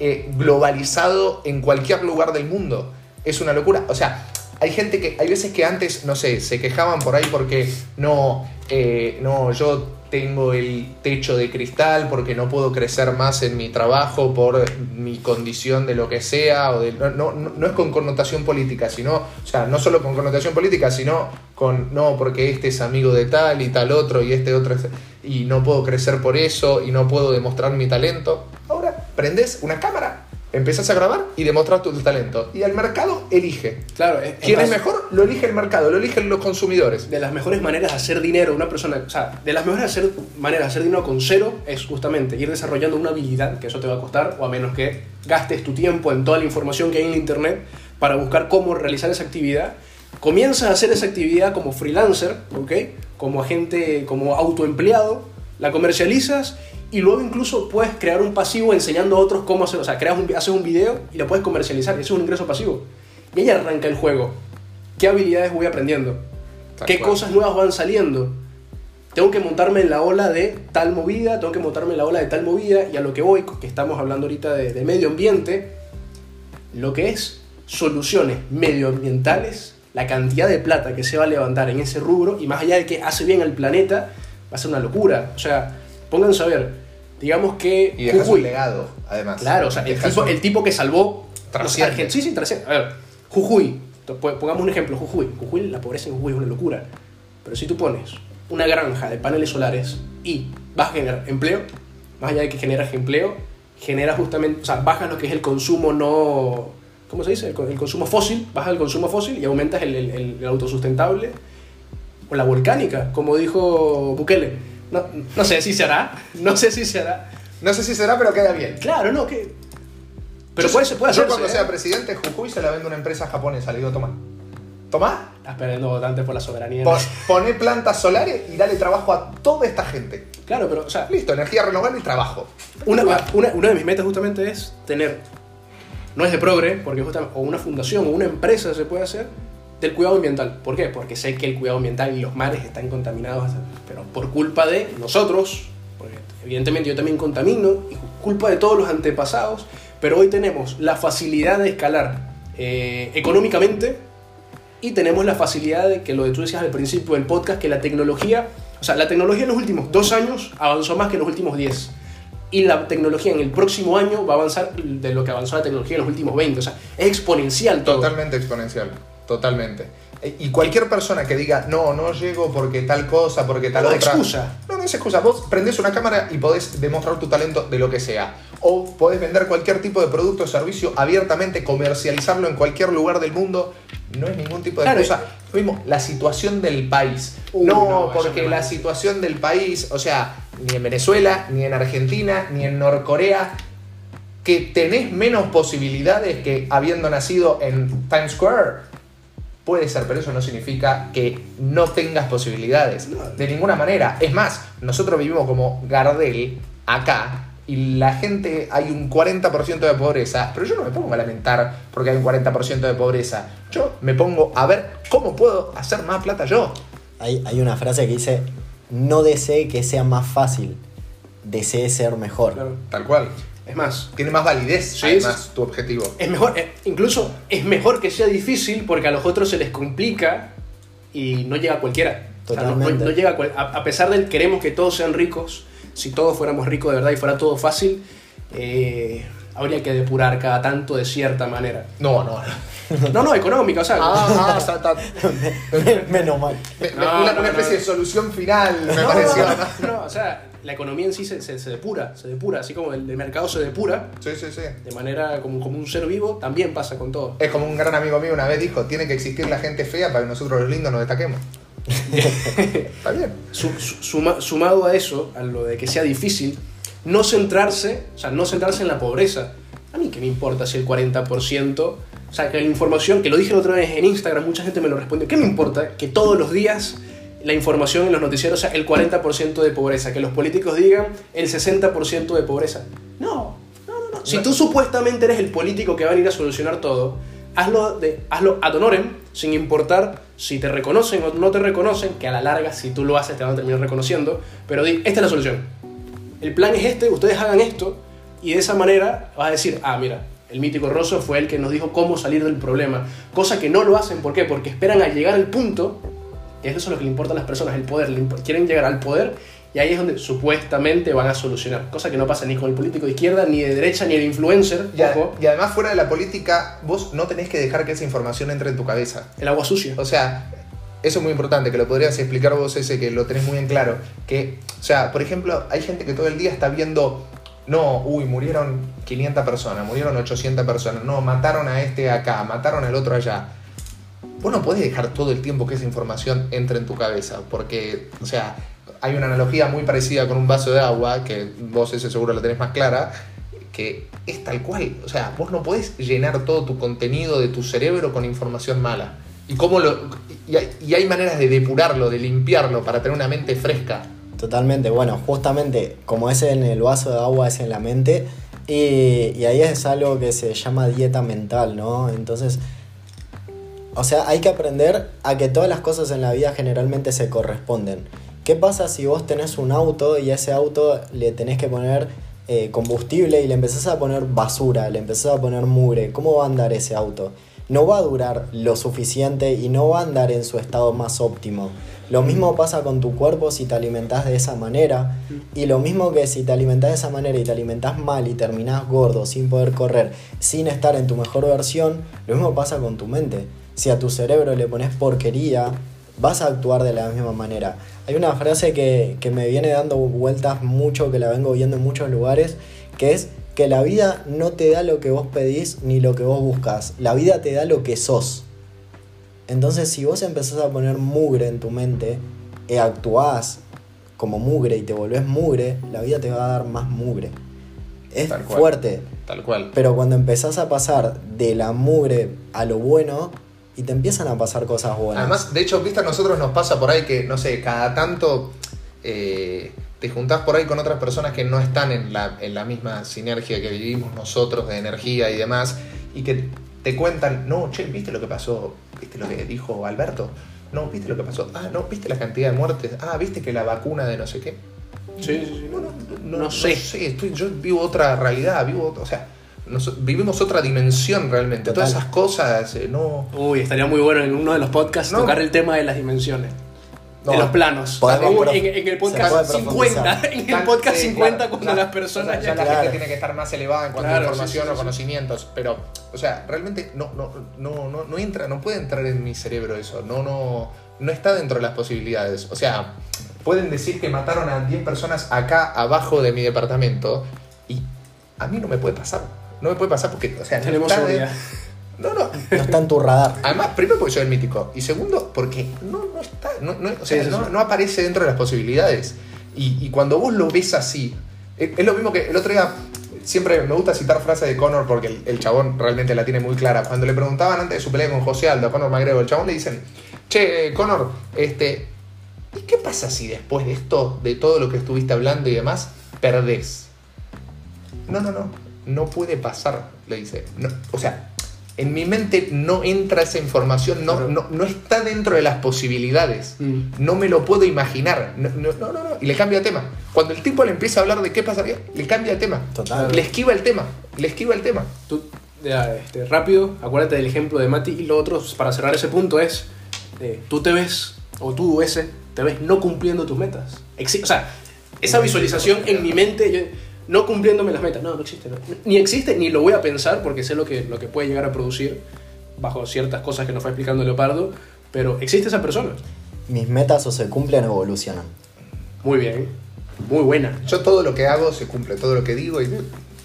eh, globalizado en cualquier lugar del mundo. Es una locura. O sea, hay gente que, hay veces que antes, no sé, se quejaban por ahí porque no, eh, no, yo tengo el techo de cristal porque no puedo crecer más en mi trabajo por mi condición de lo que sea, o de, no, no, es con connotación política, sino, o sea, no solo con connotación política, sino con, no, porque este es amigo de tal y tal otro y este otro y no puedo crecer por eso y no puedo demostrar mi talento. Ahora, prendes una cámara, empezás a grabar y demostras tu talento. Y el mercado elige. Claro, es, ¿Quién es mejor? Lo elige el mercado, lo eligen los consumidores. De las mejores maneras de hacer dinero, una persona, o sea, de las mejores hacer, maneras de hacer dinero con cero es justamente ir desarrollando una habilidad, que eso te va a costar, o a menos que gastes tu tiempo en toda la información que hay en la internet para buscar cómo realizar esa actividad. Comienzas a hacer esa actividad como freelancer, ¿ok? Como agente, como autoempleado, la comercializas y luego incluso puedes crear un pasivo enseñando a otros cómo hacer, o sea, creas un, haces un video y lo puedes comercializar, eso es un ingreso pasivo. Y ahí arranca el juego. ¿Qué habilidades voy aprendiendo? Tal ¿Qué cual. cosas nuevas van saliendo? Tengo que montarme en la ola de tal movida, tengo que montarme en la ola de tal movida, y a lo que voy, que estamos hablando ahorita de, de medio ambiente, lo que es soluciones medioambientales, la cantidad de plata que se va a levantar en ese rubro, y más allá de que hace bien al planeta, va a ser una locura. O sea, pónganse a ver, digamos que... Y dejas Jujuy- legado, además. Claro, o sea, el tipo, un- el tipo que salvó. Trasciende. Sí, sí, trasciende. A ver, Jujuy. Pongamos un ejemplo, Jujuy. Jujuy, la pobreza en Jujuy es una locura. Pero si tú pones una granja de paneles solares y vas a generar empleo, más allá de que generas empleo, generas justamente, o sea, bajas lo que es el consumo no. ¿Cómo se dice? El, el consumo fósil, bajas el consumo fósil y aumentas el- el- el autosustentable. O la volcánica, como dijo Bukele. No, no sé si se hará, no sé si se hará. No sé si será, pero queda bien. Claro, no, que. Pero Yo- puede, puede Yo hacer. cuando sea presidente, Jujuy se la vende a una empresa japonesa. Le digo, toma. Toma, Esperando votantes por la soberanía. pon- <laughs> poné plantas solares y dale trabajo a toda esta gente. Claro, pero, o sea, Listo, energía renovable y trabajo. una, una, una de mis metas justamente es tener, no es de progre, porque justamente, o una fundación o una empresa se puede hacer, del cuidado ambiental. ¿Por qué? Porque sé que el cuidado ambiental y los mares están contaminados, pero por culpa de nosotros, porque evidentemente yo también contamino, culpa de todos los antepasados, pero hoy tenemos la facilidad de escalar eh, económicamente y tenemos la facilidad de que lo que tú decías al principio del podcast, que la tecnología, o sea, la tecnología en los últimos dos años avanzó más que en los últimos diez. Y la tecnología en el próximo año va a avanzar de lo que avanzó la tecnología en los últimos 20. O sea, es exponencial todo. Totalmente exponencial. Totalmente. E- Y cualquier persona que diga, no, no llego porque tal cosa, porque tal No, otra. excusa. No, no es excusa. Vos prendés una cámara y podés demostrar tu talento de lo que sea. O podés vender cualquier tipo de producto o servicio abiertamente, comercializarlo en cualquier lugar del mundo. No es ningún tipo de Claro, excusa. Lo mismo, la situación del país. Uy, no, no, porque la situación del país, o sea, ni en Venezuela, ni en Argentina, ni en Norcorea, que tenés menos posibilidades que habiendo nacido en Times Square. Puede ser, pero eso no significa que no tengas posibilidades. De ninguna manera. Es más, nosotros vivimos como Gardel acá y la gente, hay un 40% de pobreza, pero yo no me pongo a lamentar porque hay un 40% de pobreza. Yo me pongo a ver cómo puedo hacer más plata yo. Hay, hay una frase que dice, no desee que sea más fácil, desee ser mejor. Claro. Tal cual. Es más, Tiene más validez, Sí, además, tu objetivo. es mejor, eh, incluso es mejor que sea difícil porque a los otros se les complica y no llega cualquiera. O sea, no- no- Totalmente. no llega cual- a, a pesar del queremos que todos sean ricos, si todos fuéramos ricos de verdad y fuera todo fácil, eh, habría que depurar cada tanto de cierta manera. No, no, no. No, no, económica, o sea. Ah, ah, está- <laughs> está- Menos mal. Me- me- No, una, no, una no. especie de solución final, me no, pareció. no, no, o sea, la economía en sí se, se- se depura, se depura, así como el, el mercado se depura Sí, sí, sí. de manera como, como un ser vivo, también pasa con todo. Es como un gran amigo mío una vez dijo, tiene que existir la gente fea para que nosotros los lindos nos destaquemos. <laughs> Está bien. Su- su- suma- sumado a eso, a lo de que sea difícil, no centrarse, o sea, no centrarse en la pobreza. A mí qué me importa si el 40%, o sea, que la información, que lo dije la otra vez en Instagram, mucha gente me lo respondió, ¿qué me importa que todos los días la información en los noticieros sea el 40% de pobreza, que los políticos digan el 60% de pobreza? No, no, no, no. Si tú supuestamente eres el político que va a ir a solucionar todo, hazlo, de, hazlo ad honorem, sin importar si te reconocen o no te reconocen, que a la larga, si tú lo haces, te van a terminar reconociendo, pero di, esta es la solución. El plan es este, ustedes hagan esto, y de esa manera vas a decir, ah, mira, el mítico Rosso fue el que nos dijo cómo salir del problema. Cosa que no lo hacen, ¿por qué? Porque esperan a llegar al punto, eso es lo que le importa a las personas, el poder, quieren llegar al poder, y ahí es donde supuestamente van a solucionar. Cosa que no pasa ni con el político de izquierda, ni de derecha, ni el influencer, Y, a- ojo, y además fuera de la política, vos no tenés que dejar que esa información entre en tu cabeza. el agua sucia. O sea, eso es muy importante, que lo podrías explicar vos ese, que lo tenés muy en claro. Que, o sea, por ejemplo, hay gente que todo el día está viendo, no, uy, murieron 500 personas, murieron 800 personas, no, mataron a este acá, mataron al otro allá. Vos no podés dejar todo el tiempo que esa información entre en tu cabeza, porque, o sea, hay una analogía muy parecida con un vaso de agua, que vos ese seguro la tenés más clara, que es tal cual. O sea, vos no podés llenar todo tu contenido de tu cerebro con información mala. Y, cómo lo, y, hay, y hay maneras de depurarlo, de limpiarlo, para tener una mente fresca. Totalmente, bueno, justamente como es en el vaso de agua, es en la mente. Y, y ahí es algo que se llama dieta mental, ¿no? Entonces, o sea, hay que aprender a que todas las cosas en la vida generalmente se corresponden. ¿Qué pasa si vos tenés un auto y a ese auto le tenés que poner eh, combustible y le empezás a poner basura, le empezás a poner mugre? ¿Cómo va a andar ese auto? No va a durar lo suficiente y no va a andar en su estado más óptimo. Lo mismo pasa con tu cuerpo si te alimentás de esa manera. Y lo mismo que si te alimentás de esa manera y te alimentás mal y terminás gordo, sin poder correr, sin estar en tu mejor versión, lo mismo pasa con tu mente. Si a tu cerebro le pones porquería, vas a actuar de la misma manera. Hay una frase que, que me viene dando vueltas mucho, que la vengo viendo en muchos lugares, que es que la vida no te da lo que vos pedís ni lo que vos buscas. La vida te da lo que sos. Entonces, si vos empezás a poner mugre en tu mente y actuás como mugre y te volvés mugre, la vida te va a dar más mugre. Es Tal fuerte, Tal cual. pero cuando empezás a pasar de la mugre a lo bueno y te empiezan a pasar cosas buenas. Además, de hecho, viste, a nosotros nos pasa por ahí que, no sé, cada tanto eh, te juntás por ahí con otras personas que no están en la, en la misma sinergia que vivimos nosotros de energía y demás, y que te cuentan, no, che, ¿viste lo que pasó? ¿Viste lo que dijo Alberto? No, ¿viste lo que pasó? Ah, no, ¿viste la cantidad de muertes? Ah, ¿viste que la vacuna de no sé qué? Sí, sí, sí. No, no, no, No sé. estoy, yo vivo otra realidad, vivo, o sea, nos- vivimos otra dimensión realmente. Total. Todas esas cosas, eh, no... Uy, estaría muy bueno en uno de los podcasts No. tocar el tema de las dimensiones. No, de los planos. podemos en, en el podcast puede 50. profundizar. <laughs> En el podcast Sí, 50 claro, cuando las personas ya, la Claro. gente tiene que estar más elevada en cuanto Claro, a información sí, sí, o sí. conocimientos, pero, o sea, realmente no, no, no, no, no entra, no puede entrar en mi cerebro eso, no, no, no está dentro de las posibilidades. O sea, pueden decir que mataron a 10 personas acá abajo de mi departamento y a mí no me puede pasar, no me puede pasar porque, o sea, no Tenemos de- seguridad. <laughs> No, no. No está en tu radar. Además, primero porque soy el mítico. Y segundo, porque no, no está. No, no- o sea, Sí, no, no aparece dentro de las posibilidades. Y, y cuando vos lo ves así, es, es lo mismo que el otro día. Siempre me gusta citar frases de Conor porque el, el chabón realmente la tiene muy clara. Cuando le preguntaban antes de su pelea con José Aldo, a Conor McGregor, el chabón le dicen: Che, Conor, este. ¿Y qué pasa si después de esto, de todo lo que estuviste hablando y demás, perdés? No, no, no. No puede pasar, le dice. No, o sea, en mi mente no entra esa información, no, no, no está dentro de las posibilidades. Mm. No me lo puedo imaginar. No, no, no. Y le cambia de tema. Cuando el tipo le empieza a hablar de qué pasaría, le cambia de tema. Total. Le esquiva el tema. Le esquiva el tema. Tú, ya, este, rápido, acuérdate del ejemplo de Mati. Y lo otro, para cerrar ese punto, es: eh, tú te ves, o tú, ese, te ves no cumpliendo tus metas. O sea, esa visualización en mi mente, yo, no cumpliéndome las metas, no, no existe. no. Ni existe, ni lo voy a pensar, porque sé lo que, lo que puede llegar a producir bajo ciertas cosas que nos fue explicando Leopardo. Pero existe esa persona. Mis metas o se cumplen o evolucionan. Muy bien, muy buena. Yo todo lo que hago se cumple. Todo lo que digo y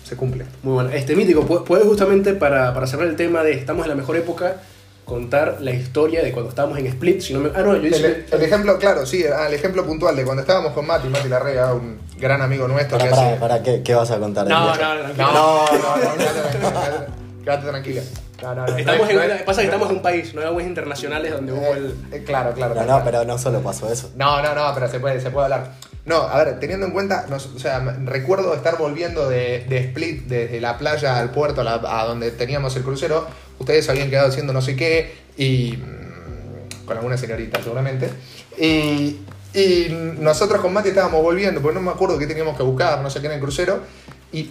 se cumple. Muy bueno. Este mítico, pu- puedes justamente para, para cerrar el tema de estamos en la mejor época, contar la historia de cuando estábamos en Split. Si no me... Ah, no, yo El, hice. el ejemplo, claro, sí, ah, el ejemplo puntual de cuando estábamos con Mati, Mati Larrea, un gran amigo nuestro Para, que para, hace- para, ¿qué, qué vas a contar? No, no, no. No, no, no, quédate tranquila, quédate- quédate tranquila. No, no, no, Estamos no, en, no, pasa que no, estamos en un país, no aguas internacionales donde hubo el. eh, claro, claro. No, claro. no, pero no solo pasó eso. No, no, no, pero se puede, se puede hablar. No, a ver, teniendo en cuenta, nos- o sea, recuerdo estar volviendo de, de Split, desde la playa al puerto, la- a donde teníamos el crucero, ustedes habían quedado haciendo no sé qué, y mm, con alguna señorita seguramente, y, y nosotros con Mati estábamos volviendo, porque no me acuerdo qué teníamos que buscar, no sé qué en el crucero, y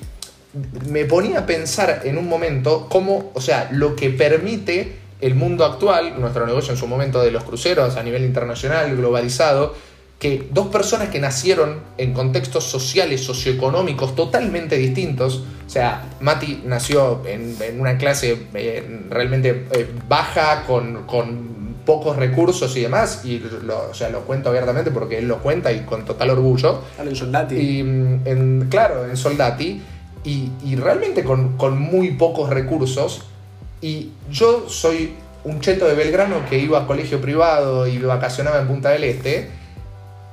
me ponía a pensar en un momento cómo, o sea, lo que permite el mundo actual, nuestro negocio en su momento de los cruceros a nivel internacional, globalizado, que dos personas que nacieron en contextos sociales, socioeconómicos totalmente distintos, o sea, Mati nació en, en una clase eh, realmente eh, baja, con, con pocos recursos y demás, y lo, o sea, lo cuento abiertamente porque él lo cuenta y con total orgullo, Alan Soldati. y mm, en, claro, en Soldati, y, y realmente con, con muy pocos recursos. Y yo soy un cheto de Belgrano que iba a colegio privado y vacacionaba en Punta del Este,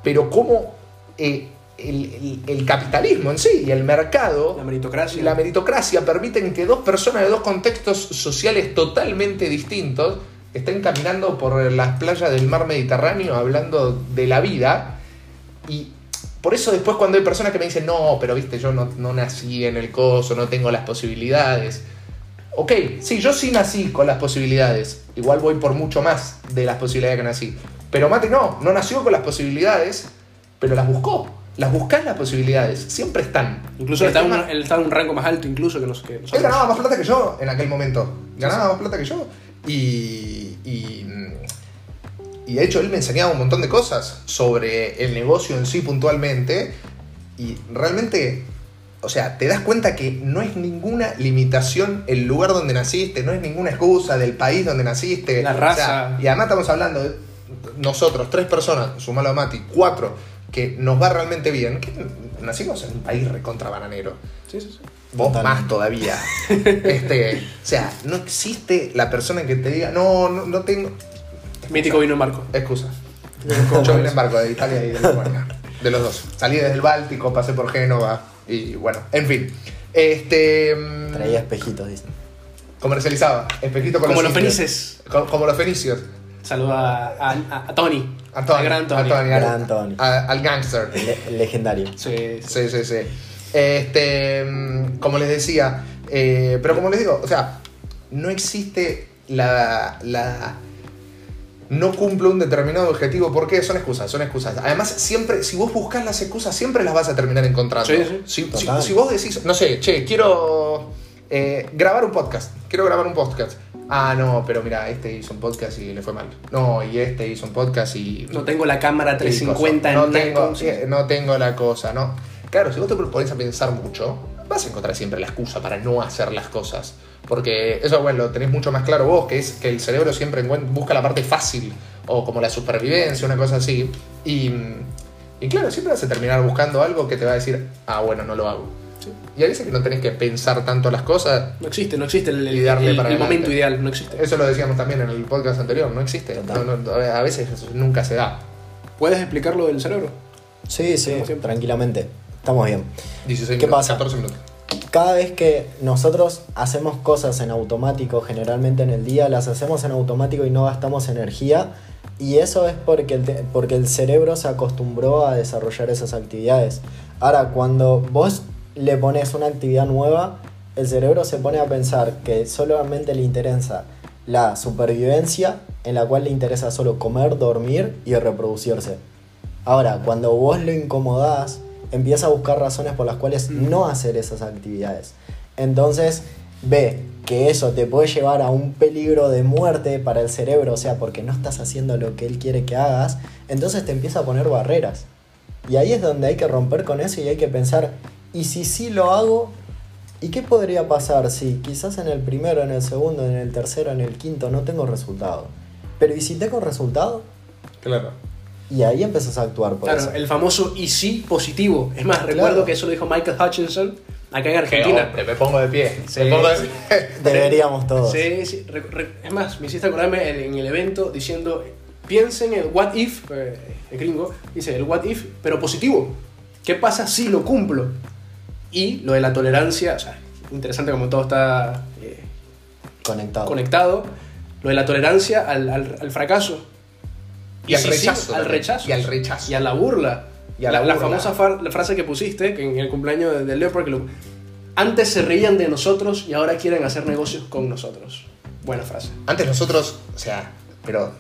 pero como eh, el, el- el capitalismo en sí y el mercado La meritocracia. y la meritocracia permiten que dos personas de dos contextos sociales totalmente distintos estén caminando por las playas del mar Mediterráneo hablando de la vida y por eso después cuando hay personas que me dicen no, pero viste, yo no, no nací en el coso, no tengo las posibilidades. Ok, sí, yo sí nací con las posibilidades. Igual voy por mucho más de las posibilidades que nací. Pero Mate no, no nació con las posibilidades, pero las buscó. Las buscás las posibilidades, siempre están. Incluso él tema- un, él está en un rango más alto, incluso que, nos, que él nosotros. ganaba más plata que yo en aquel momento. Ganaba más plata que yo. Y, y, y de hecho él me enseñaba un montón de cosas sobre el negocio en sí puntualmente. Y realmente, o sea, te das cuenta que no es ninguna limitación el lugar donde naciste, no es ninguna excusa del país donde naciste. La O sea, raza. y además estamos hablando de nosotros, tres personas, sumalo a Mati, cuatro, que nos va realmente bien. Que nacimos en un país recontra bananero. Sí, sí, sí. Vos Totalmente. más todavía. <laughs> Este, o sea, no existe la persona que te diga, no, no, no tengo. Mítico vino en barco. Excusa. <laughs> Yo vine en barco de Italia y de Lituania. De los dos. Salí desde el Báltico, pasé por Génova y bueno, en fin. Este. mm, Traía espejitos, dicen. Comercializaba. Espejito con Como los indios. fenices. Co- Como los fenicios. Saluda a, a- a Tony. A Tony, Al gran Tony. a Tony, al- Gran Tony. a- al gangster. Le- legendario. Sí, sí. Sí, sí, sí. Este, mm, como les decía, eh, pero como les digo, o sea, no existe la, la... No cumplo un determinado objetivo, ¿por qué? Son excusas, son excusas. Además, siempre, si vos buscas las excusas, siempre las vas a terminar encontrando. Sí, sí. Si, si- si vos decís, no sé, che, quiero eh, grabar un podcast, quiero grabar un podcast. Ah, no, pero mira, este hizo un podcast y le fue mal. No, y este hizo un podcast y No tengo la cámara 350 no en tengo, Nikon, sí. eh, no tengo la cosa, ¿no? Claro, si vos te pones a pensar mucho, vas a encontrar siempre la excusa para no hacer las cosas. Porque eso, bueno, lo tenés mucho más claro vos, que es que el cerebro siempre busca la parte fácil, o como la supervivencia, una cosa así. Y, y claro, siempre vas a terminar buscando algo que te va a decir, ah, bueno, no lo hago. Sí. Y a veces que no tenés que pensar tanto las cosas, No existe, no existe el, el- Y darle el- para el adelante. momento ideal, no existe. eso lo decíamos también en el podcast anterior, no existe. Total. No, no, a veces eso nunca se da. ¿Puedes explicar lo del cerebro? Sí, sí, tranquilamente. Estamos bien. 16 ¿Qué minutos, pasa? 14 minutos. Cada vez que nosotros hacemos cosas en automático, generalmente en el día, las hacemos en automático y no gastamos energía. Y eso es porque el, porque el cerebro se acostumbró a desarrollar esas actividades. Ahora, cuando vos le pones una actividad nueva, el cerebro se pone a pensar que solamente le interesa la supervivencia, en la cual le interesa solo comer, dormir y reproducirse. Ahora, cuando vos lo incomodás, empieza a buscar razones por las cuales no hacer esas actividades. Entonces, ve que eso te puede llevar a un peligro de muerte para el cerebro, o sea, porque no estás haciendo lo que él quiere que hagas, entonces te empieza a poner barreras. Y ahí es donde hay que romper con eso y hay que pensar, ¿y si sí lo hago? ¿Y qué podría pasar si quizás en el primero, en el segundo, en el tercero, en el quinto no tengo resultado? Pero ¿y si tengo resultado? Claro. Y ahí empezás a actuar por Claro, eso. el famoso y sí positivo. Es más, recuerdo que eso lo dijo Michael Hutchinson acá en Argentina. Oh, me pongo de pie. Sí, me pongo de pie. <laughs> Deberíamos todos. Sí, sí. Es más, me hiciste acordarme en, en el evento diciendo, piensen en el what if, eh, el gringo, dice el what if, pero positivo. ¿Qué pasa si lo cumplo? Y lo de la tolerancia, o sea, interesante como todo está eh, Conectado. conectado, lo de la tolerancia al, al- al fracaso. Y al rechazo al rechazo. Y al rechazo. Y a la burla. Y a la la, burla. famosa fa- la frase que pusiste que en el cumpleaños de, de Leo, porque lo- antes se reían de nosotros y ahora quieren hacer negocios con nosotros. Buena frase. Antes nosotros, o sea, pero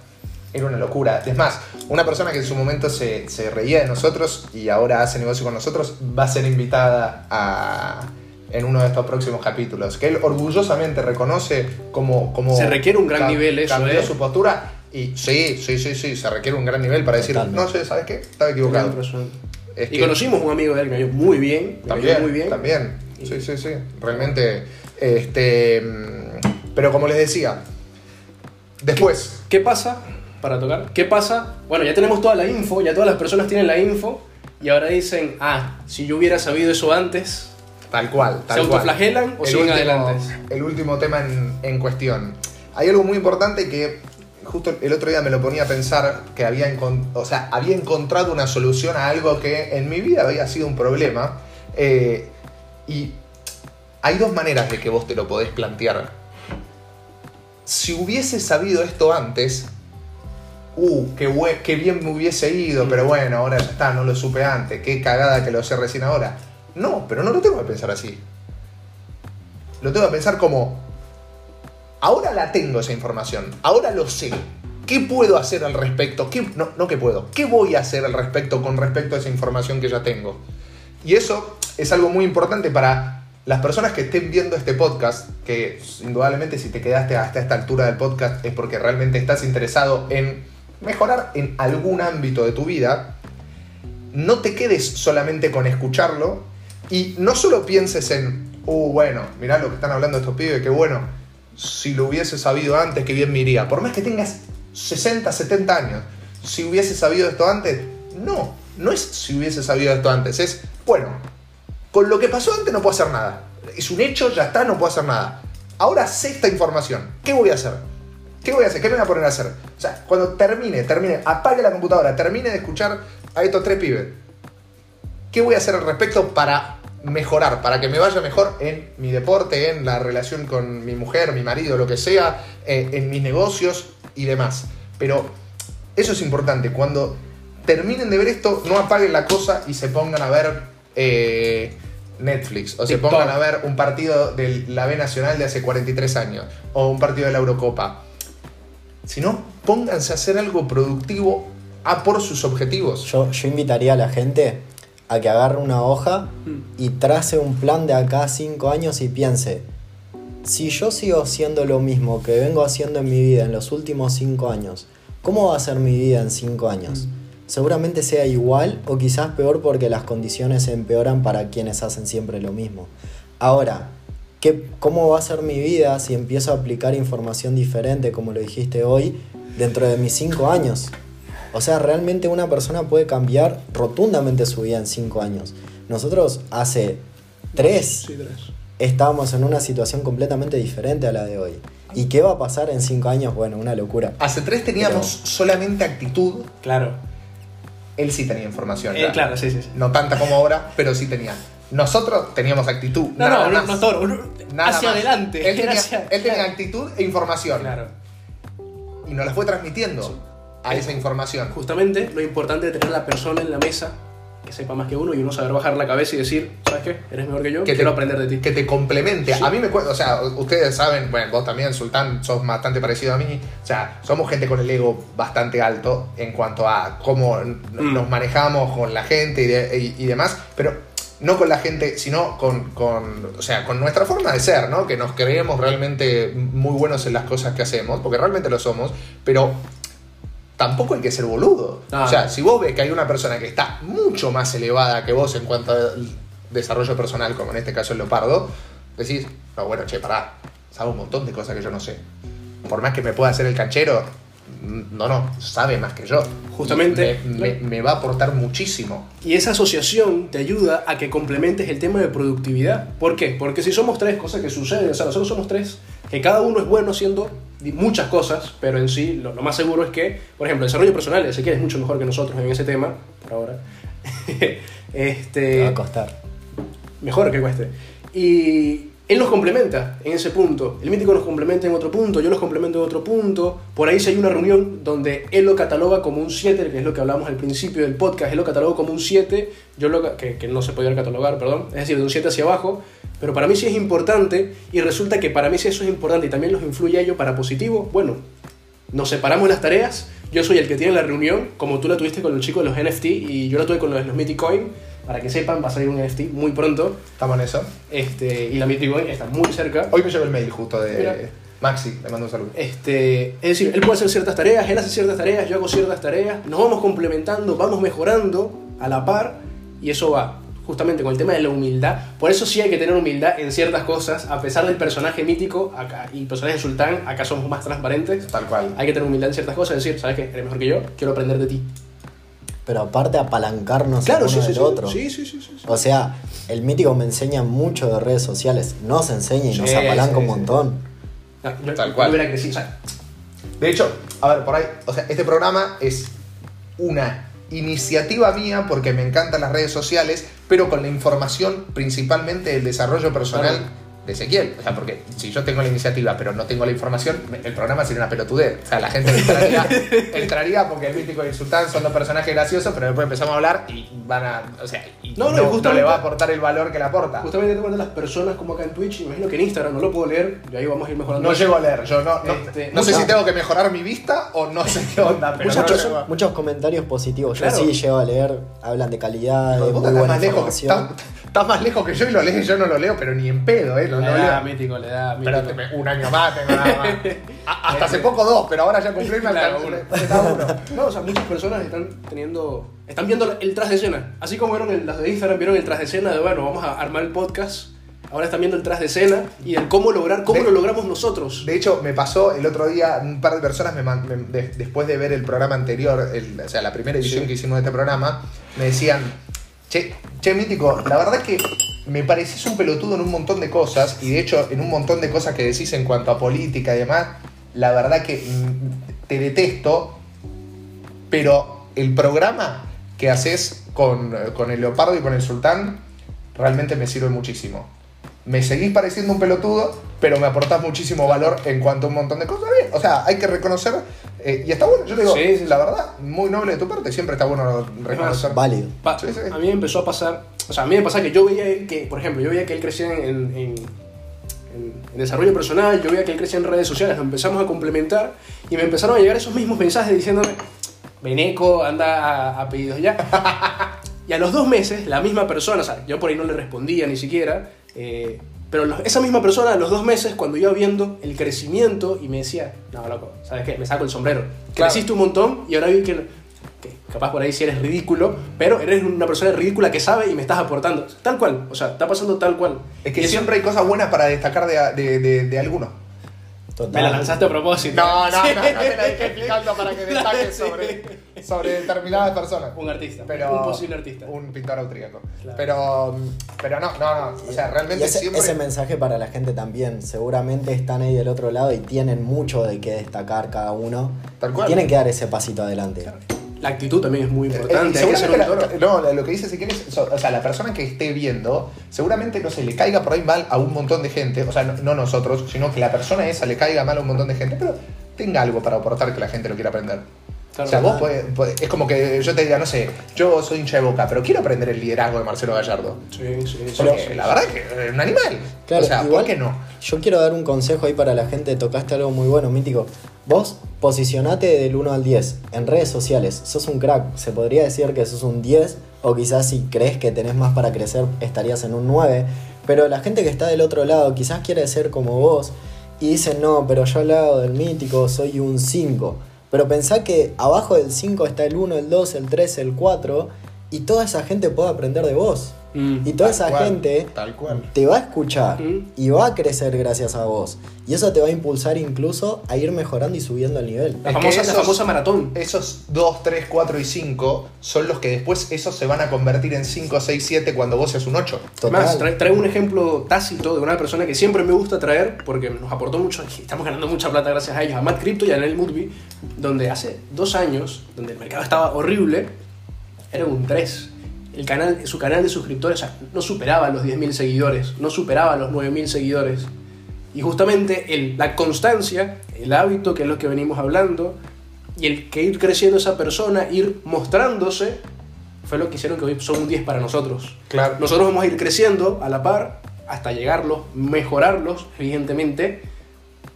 era una locura. Es más, una persona que en su momento se, se reía de nosotros y ahora hace negocio con nosotros va a ser invitada a, en uno de estos próximos capítulos. Que él orgullosamente reconoce como... como Se requiere un gran nivel eso, Cambió ¿eh? su postura y sí, sí, sí, sí, se requiere un gran nivel para decir, Totalmente. no sé, ¿sabes qué? Estaba equivocado. Es y que- conocimos un amigo de él que me cayó muy bien. cayó También, muy bien. también. Sí, sí, sí. Realmente, este... Pero como les decía, después... ¿Qué pasa? Para tocar. ¿Qué pasa? Bueno, ya tenemos toda la info, ya todas las personas tienen la info y ahora dicen, ah, si yo hubiera sabido eso antes, Tal cual, tal ¿Se cual. autoflagelan o El siguen último- adelante? El último tema en, en cuestión. Hay algo muy importante que justo el otro día me lo ponía a pensar que había, o sea, había encontrado una solución a algo que en mi vida había sido un problema. eh, y hay dos maneras de que vos te lo podés plantear. Si hubiese sabido esto antes, uh, qué, qué bien me hubiese ido, pero bueno, ahora ya está, no lo supe antes, qué cagada que lo sé recién ahora. No, pero no lo tengo que pensar así. Lo tengo que pensar como, ahora la tengo esa información, ahora lo sé. ¿Qué puedo hacer al respecto? ¿Qué, no, no que puedo. ¿Qué voy a hacer al respecto con respecto a esa información que ya tengo? Y eso es algo muy importante para las personas que estén viendo este podcast, que indudablemente si te quedaste hasta esta altura del podcast es porque realmente estás interesado en mejorar en algún ámbito de tu vida, no te quedes solamente con escucharlo y no solo pienses en, uh, bueno, mirá lo que están hablando estos pibes, qué bueno, si lo hubiese sabido antes, qué bien me iría. Por más que tengas 60, 70 años, si hubiese sabido esto antes, no, no es si hubiese sabido esto antes, es, bueno, con lo que pasó antes no puedo hacer nada. Es un hecho, ya está, no puedo hacer nada. Ahora sé esta información. ¿Qué voy a hacer? ¿Qué voy a hacer? ¿Qué me voy a poner a hacer? O sea, cuando termine, termine, apague la computadora, termine de escuchar a estos tres pibes. ¿Qué voy a hacer al respecto para mejorar, para que me vaya mejor en mi deporte, en la relación con mi mujer, mi marido, lo que sea, eh, en mis negocios y demás? Pero eso es importante. Cuando terminen de ver esto, no apaguen la cosa y se pongan a ver eh, Netflix. O se pongan a ver un partido de la B Nacional de hace 43 años. O un partido de la Eurocopa. Si no, pónganse a hacer algo productivo a por sus objetivos. Yo, yo invitaría a la gente a que agarre una hoja Mm. y trace un plan de acá a cinco años y piense, si yo sigo haciendo lo mismo que vengo haciendo en mi vida en los últimos cinco años, ¿cómo va a ser mi vida en cinco años? Seguramente sea igual o quizás peor porque las condiciones se empeoran para quienes hacen siempre lo mismo. Ahora, ¿qué, ¿cómo va a ser mi vida si empiezo a aplicar información diferente, como lo dijiste hoy, dentro de mis cinco años? O sea, realmente una persona puede cambiar rotundamente su vida en cinco años. Nosotros hace tres Sí, tres. estábamos en una situación completamente diferente a la de hoy. ¿Y qué va a pasar en cinco años? Bueno, una locura. Hace tres teníamos Pero- solamente actitud. Claro. Él sí tenía información. Eh, claro, sí, sí. sí. No tanta como ahora, pero sí tenía. Nosotros teníamos actitud. No, nada no, más. no todo. no, Nada hacia más. adelante. Él tenía, hacia- él tenía claro. actitud e información. Claro. Y nos la fue transmitiendo Sí. a esa información. Justamente lo importante de tener a la persona en la mesa que sepa más que uno y uno saber bajar la cabeza y decir, ¿sabes qué? Eres mejor que yo, Que quiero te, aprender de ti. Que te complemente. Sí. A mí me cuesta, o sea, ustedes saben, bueno, vos también, Sultán, sos bastante parecido a mí. O sea, somos gente con el ego bastante alto en cuanto a cómo Mm. nos manejamos con la gente y, de- y- y demás, pero no con la gente, sino con, con, o sea, con nuestra forma de ser, ¿no? Que nos creemos realmente muy buenos en las cosas que hacemos, porque realmente lo somos, pero tampoco hay que ser boludo. Ah. O sea, si vos ves que hay una persona que está mucho más elevada que vos en cuanto a desarrollo personal, como en este caso el leopardo, decís, no, bueno, che, pará, sabe un montón de cosas que yo no sé. Por más que me pueda hacer el canchero, no, no, sabe más que yo. Justamente. Me, me- me va a aportar muchísimo. Y esa asociación te ayuda a que complementes el tema de productividad. ¿Por qué? Porque si somos tres, cosas que suceden, o sea, nosotros somos tres, que cada uno es bueno haciendo muchas cosas, pero en sí lo, lo más seguro es que, por ejemplo, el desarrollo personal, Ezequiel es mucho mejor que nosotros en ese tema, por ahora. <laughs> Te este, va a costar. mejor que cueste. Y él nos complementa en ese punto. El mítico nos complementa en otro punto, yo los complemento en otro punto. Por ahí si hay una reunión donde él lo cataloga como un 7, que es lo que hablamos al principio del podcast, él lo cataloga como un 7, yo lo que, que no se podía catalogar, perdón, es decir, de un 7 hacia abajo. Pero para mí sí es importante y resulta que para mí si eso es importante y también los influye a ello para positivo, bueno, nos separamos las tareas. Yo soy el que tiene la reunión, como tú la tuviste con el chico de los NFT y yo la tuve con los, Coin. Para que sepan, va a salir un NFT muy pronto. ¿Estamos en eso? Este, y la Mythic Coin está muy cerca. Hoy me llegó el mail justo de Mira. Maxi, le mando un saludo. Este, es decir, él puede hacer ciertas tareas, él hace ciertas tareas, yo hago ciertas tareas, nos vamos complementando, vamos mejorando a la par y eso va justamente con el tema de la humildad. Por eso sí hay que tener humildad en ciertas cosas, a pesar del personaje mítico acá, y personaje sultán, acá somos más transparentes. Tal cual. Hay que tener humildad en ciertas cosas, decir, ¿sabes qué? Eres mejor que yo, quiero aprender de ti. Pero aparte apalancarnos Claro, el uno sí, del sí, otro. sí, sí, sí, sí, sí. O sea, el mítico me enseña mucho de redes sociales. Nos enseña y nos apalanca sí, un montón. No, Tal cual. hubiera crecido, o sea, De hecho, a ver, por ahí, o sea, este programa es una iniciativa mía porque me encantan las redes sociales, pero con la información principalmente del desarrollo personal Claro. De Ezequiel. O sea, porque si yo tengo la iniciativa pero no tengo la información, el programa sería una pelotudez. O sea, la gente entraría, <laughs> entraría porque el mítico y el sultán son dos personajes graciosos, pero después empezamos a hablar y van a. O sea, y No, no, no, no le va a aportar el valor que le aporta. justamente tengo de las personas como acá en Twitch, imagino que en Instagram no lo puedo leer, y ahí vamos a ir mejorando. No llego a leer, yo no, no, Este, no sé si tengo que mejorar mi vista o no sé qué onda, pero Muchos, no muchos- llego a- muchos comentarios positivos. Yo Claro. sí llego a leer, hablan de calidad, No, de muy buena más, lejos, información. estás- estás más lejos que yo y lo lees, yo no lo leo, pero ni en pedo, ¿eh? No, le da mítico, le da Pero mítico. te- un año más tengo nada más. <laughs> A- hasta hace poco dos, pero ahora ya cumplí me Claro, uno. <laughs> No, o sea, muchas personas están teniendo. Están viendo el tras de escena. Así como vieron el, las de Instagram, vieron el tras de escena de, bueno, vamos a armar el podcast. Ahora están viendo el tras de escena y el cómo lograr, cómo De- lo logramos nosotros. De hecho, me pasó el otro día, un par de personas, me, man- me- de- después de ver el programa anterior, el- o sea, la primera edición Sí. que hicimos de este programa, me decían, che, che, Mítico, la verdad que me parecís un pelotudo en un montón de cosas, y de hecho, en un montón de cosas que decís en cuanto a política y demás, la verdad que mm, te detesto, pero el programa que haces con, con el Leopardo y con el Sultán realmente me sirve muchísimo. me seguís pareciendo un pelotudo, pero me aportás muchísimo valor en cuanto a un montón de cosas. O sea, hay que reconocer, eh, y está bueno, yo te digo, Sí, sí, la verdad, muy noble de tu parte, siempre está bueno reconocer. Válido. Pa- Sí, sí. A mí me empezó a pasar, o sea, a mí me pasaba que yo veía él que, por ejemplo, yo veía que él crecía en, en- en- en desarrollo personal, yo veía que él crecía en redes sociales, nos empezamos a complementar y me empezaron a llegar esos mismos mensajes diciéndome, Beneco, anda a, a pedidos ya. <laughs> y a los dos meses, la misma persona, o sea, yo por ahí no le respondía ni siquiera, eh, pero los- esa misma persona a los dos meses, cuando iba viendo el crecimiento y me decía, no, loco, ¿sabes qué? Me saco el sombrero. Claro. Creciste un montón y ahora vi que, que capaz por ahí sí eres ridículo, pero eres una persona ridícula que sabe y me estás aportando. Tal cual, o sea, está pasando tal cual. Es Y que eso- siempre hay cosas buenas para destacar de, de, de, de alguno. Total. Me la lanzaste a propósito. No, no, no, no te la dejé explicando para que <laughs> destaques sobre, sobre determinadas personas. Un artista, Pero, un posible artista. Un pintor austríaco. Claro. Pero, pero no, no, no. O sea, realmente ese, siempre. ese mensaje para la gente también. Seguramente están ahí del otro lado y tienen mucho de qué destacar cada uno. Tal Y cual. tienen que dar ese pasito adelante. La actitud también es muy Eh, importante. la- no, lo que dice si quieres, so- o sea, la persona que esté viendo, seguramente no se le caiga por ahí mal a un montón de gente, o sea, no, no nosotros, sino que la persona esa le caiga mal a un montón de gente, pero tenga algo para aportar que la gente lo quiera aprender. Claro. o sea, vos podés- podés- es como que yo te diga, no sé, yo soy hincha de boca, pero quiero aprender el liderazgo de Marcelo Gallardo. Sí, sí, sí, Porque sí, la sí. verdad que es un animal. Claro, o sea, igual- ¿por qué no? Yo quiero dar un consejo ahí para la gente. Tocaste algo muy bueno, mítico. Vos posicionate del 1 al 10 en redes sociales. Sos un crack. Se podría decir que sos un 10. O quizás si crees que tenés más para crecer, estarías en un 9. Pero la gente que está del otro lado quizás quiere ser como vos. Y dicen, no, pero yo al lado del mítico soy un 5. Pero pensá que abajo del 5 está el 1, el 2, el 3, el 4. Y toda esa gente puede aprender de vos. Mm. Y toda Tal esa cual, gente Tal cual. te va a escuchar Mm. y va a crecer gracias a vos. Y eso te va a impulsar incluso a ir mejorando y subiendo el nivel. La famosa, la esos- famosa maratón. Esos 2, 3, 4 y 5 son los que después esos se van a convertir en 5, 6, 7 cuando vos seas un 8. Además, trae, trae un ejemplo tácito de una persona que siempre me gusta traer porque nos aportó mucho y estamos ganando mucha plata gracias a ellos, a Matt Crypto y a Anel Mutby, donde hace dos años, donde el mercado estaba horrible, era un 3. El canal, su canal de suscriptores o sea, no superaba los 10.000 seguidores, no superaba los 9.000 seguidores. Y justamente el- la constancia, el hábito, que es lo que venimos hablando, y el que ir creciendo esa persona, ir mostrándose, fue lo que hicieron que hoy son un 10 para nosotros. Claro. Nosotros vamos a ir creciendo a la par hasta llegarlos, mejorarlos, evidentemente.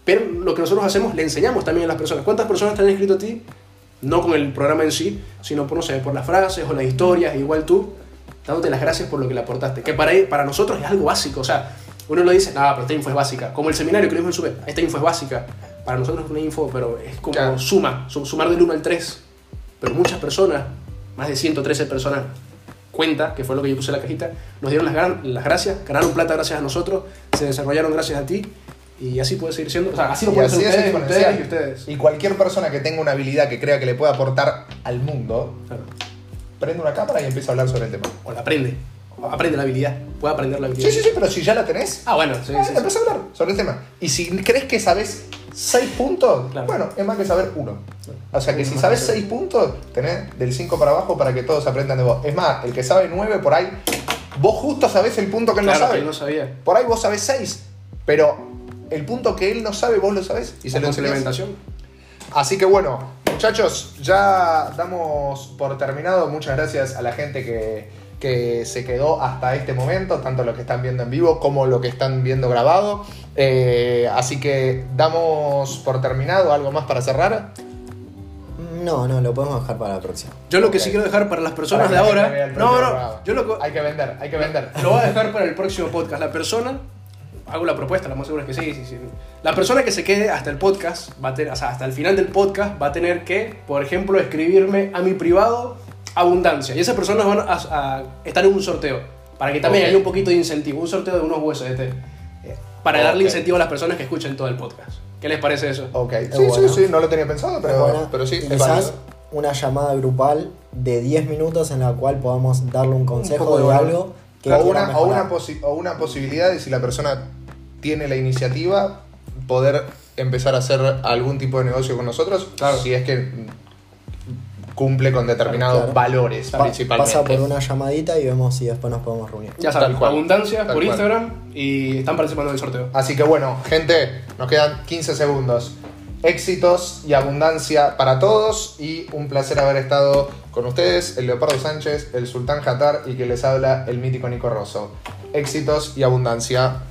Pero lo que nosotros hacemos, le enseñamos también a las personas. ¿Cuántas personas te han escrito a ti? No con el programa en sí, sino por, no sé, por las frases o las historias, igual tú, dándote las gracias por lo que le aportaste. Que para, para nosotros es algo básico. O sea, uno lo dice, nada, pero esta info es básica. Como el seminario que lo dimos en Sube, esta info es básica. Para nosotros es una info, pero es como Claro. suma, su- sumar del 1 al 3. Pero muchas personas, más de 113 personas, cuenta, que fue lo que yo puse en la cajita, nos dieron las, las gracias, ganaron plata gracias a nosotros, se desarrollaron gracias a ti, y así puede seguir siendo. O sea, así lo pueden hacer es ustedes, ustedes y ustedes. Y cualquier persona que tenga una habilidad que crea que le pueda aportar al mundo, Claro. prende una cámara y empieza a hablar sobre el tema. O la aprende. Aprende la habilidad. Puede aprender la habilidad. Sí, sí, sí, pero si ya la tenés, Ah, bueno, sí, ah, sí, sí. empezá a hablar sobre el tema. Y si crees que sabes 6 puntos, Claro. bueno, es más que saber uno. O sea que si sabes que saber. 6 puntos, tenés del 5 para abajo para que todos aprendan de vos. Es más, el que sabe 9 por ahí, vos justo sabés el punto que él Claro, no sabe. que él no sabía. Por ahí vos sabés 6, pero el punto que él no sabe, vos lo sabés y se lo enseñás. complementación. Así que bueno, muchachos, ya damos por terminado. Muchas gracias a la gente que, que se quedó hasta este momento, tanto los que están viendo en vivo como los que están viendo grabado. Eh, así que damos por terminado. ¿Algo más para cerrar? No, no, lo podemos dejar para la próxima. Yo lo que sí quiero dejar para las personas Para de ahora. No, no. Yo lo, que- Hay que vender, hay que vender. lo voy a dejar para el próximo podcast. La persona. Hago la propuesta, la más segura es que sí, sí, sí. La persona que se quede hasta el podcast, va a tener, o sea, hasta el final del podcast, va a tener que, por ejemplo, escribirme a mi privado abundancia. Y esas personas van a, a estar en un sorteo. Para que también haya un poquito de incentivo. Un sorteo de unos USDT. eh, Para darle incentivo a las personas que escuchen todo el podcast. ¿Qué les parece eso? Ok, Es sí, sí, sí, no lo tenía pensado, pero, Bueno, pero sí, es válido. una llamada grupal de 10 minutos en la cual podamos darle un consejo de de, valor. algo que o, una, o, una posi- o una posibilidad de si la persona tiene la iniciativa, poder empezar a hacer algún tipo de negocio con nosotros. Claro. Si es que cumple con determinados Claro. valores Pa- principalmente. pasa por una llamadita y vemos si después nos podemos reunir. Ya saben, cual. abundancia Tal por cual. Instagram y están participando del sorteo. Así que bueno, gente, nos quedan 15 segundos. Éxitos y abundancia para todos y un placer haber estado con ustedes, el Leopardo Sánchez, el Sultán Jatar y que les habla el mítico Nico Rosso. Éxitos y abundancia.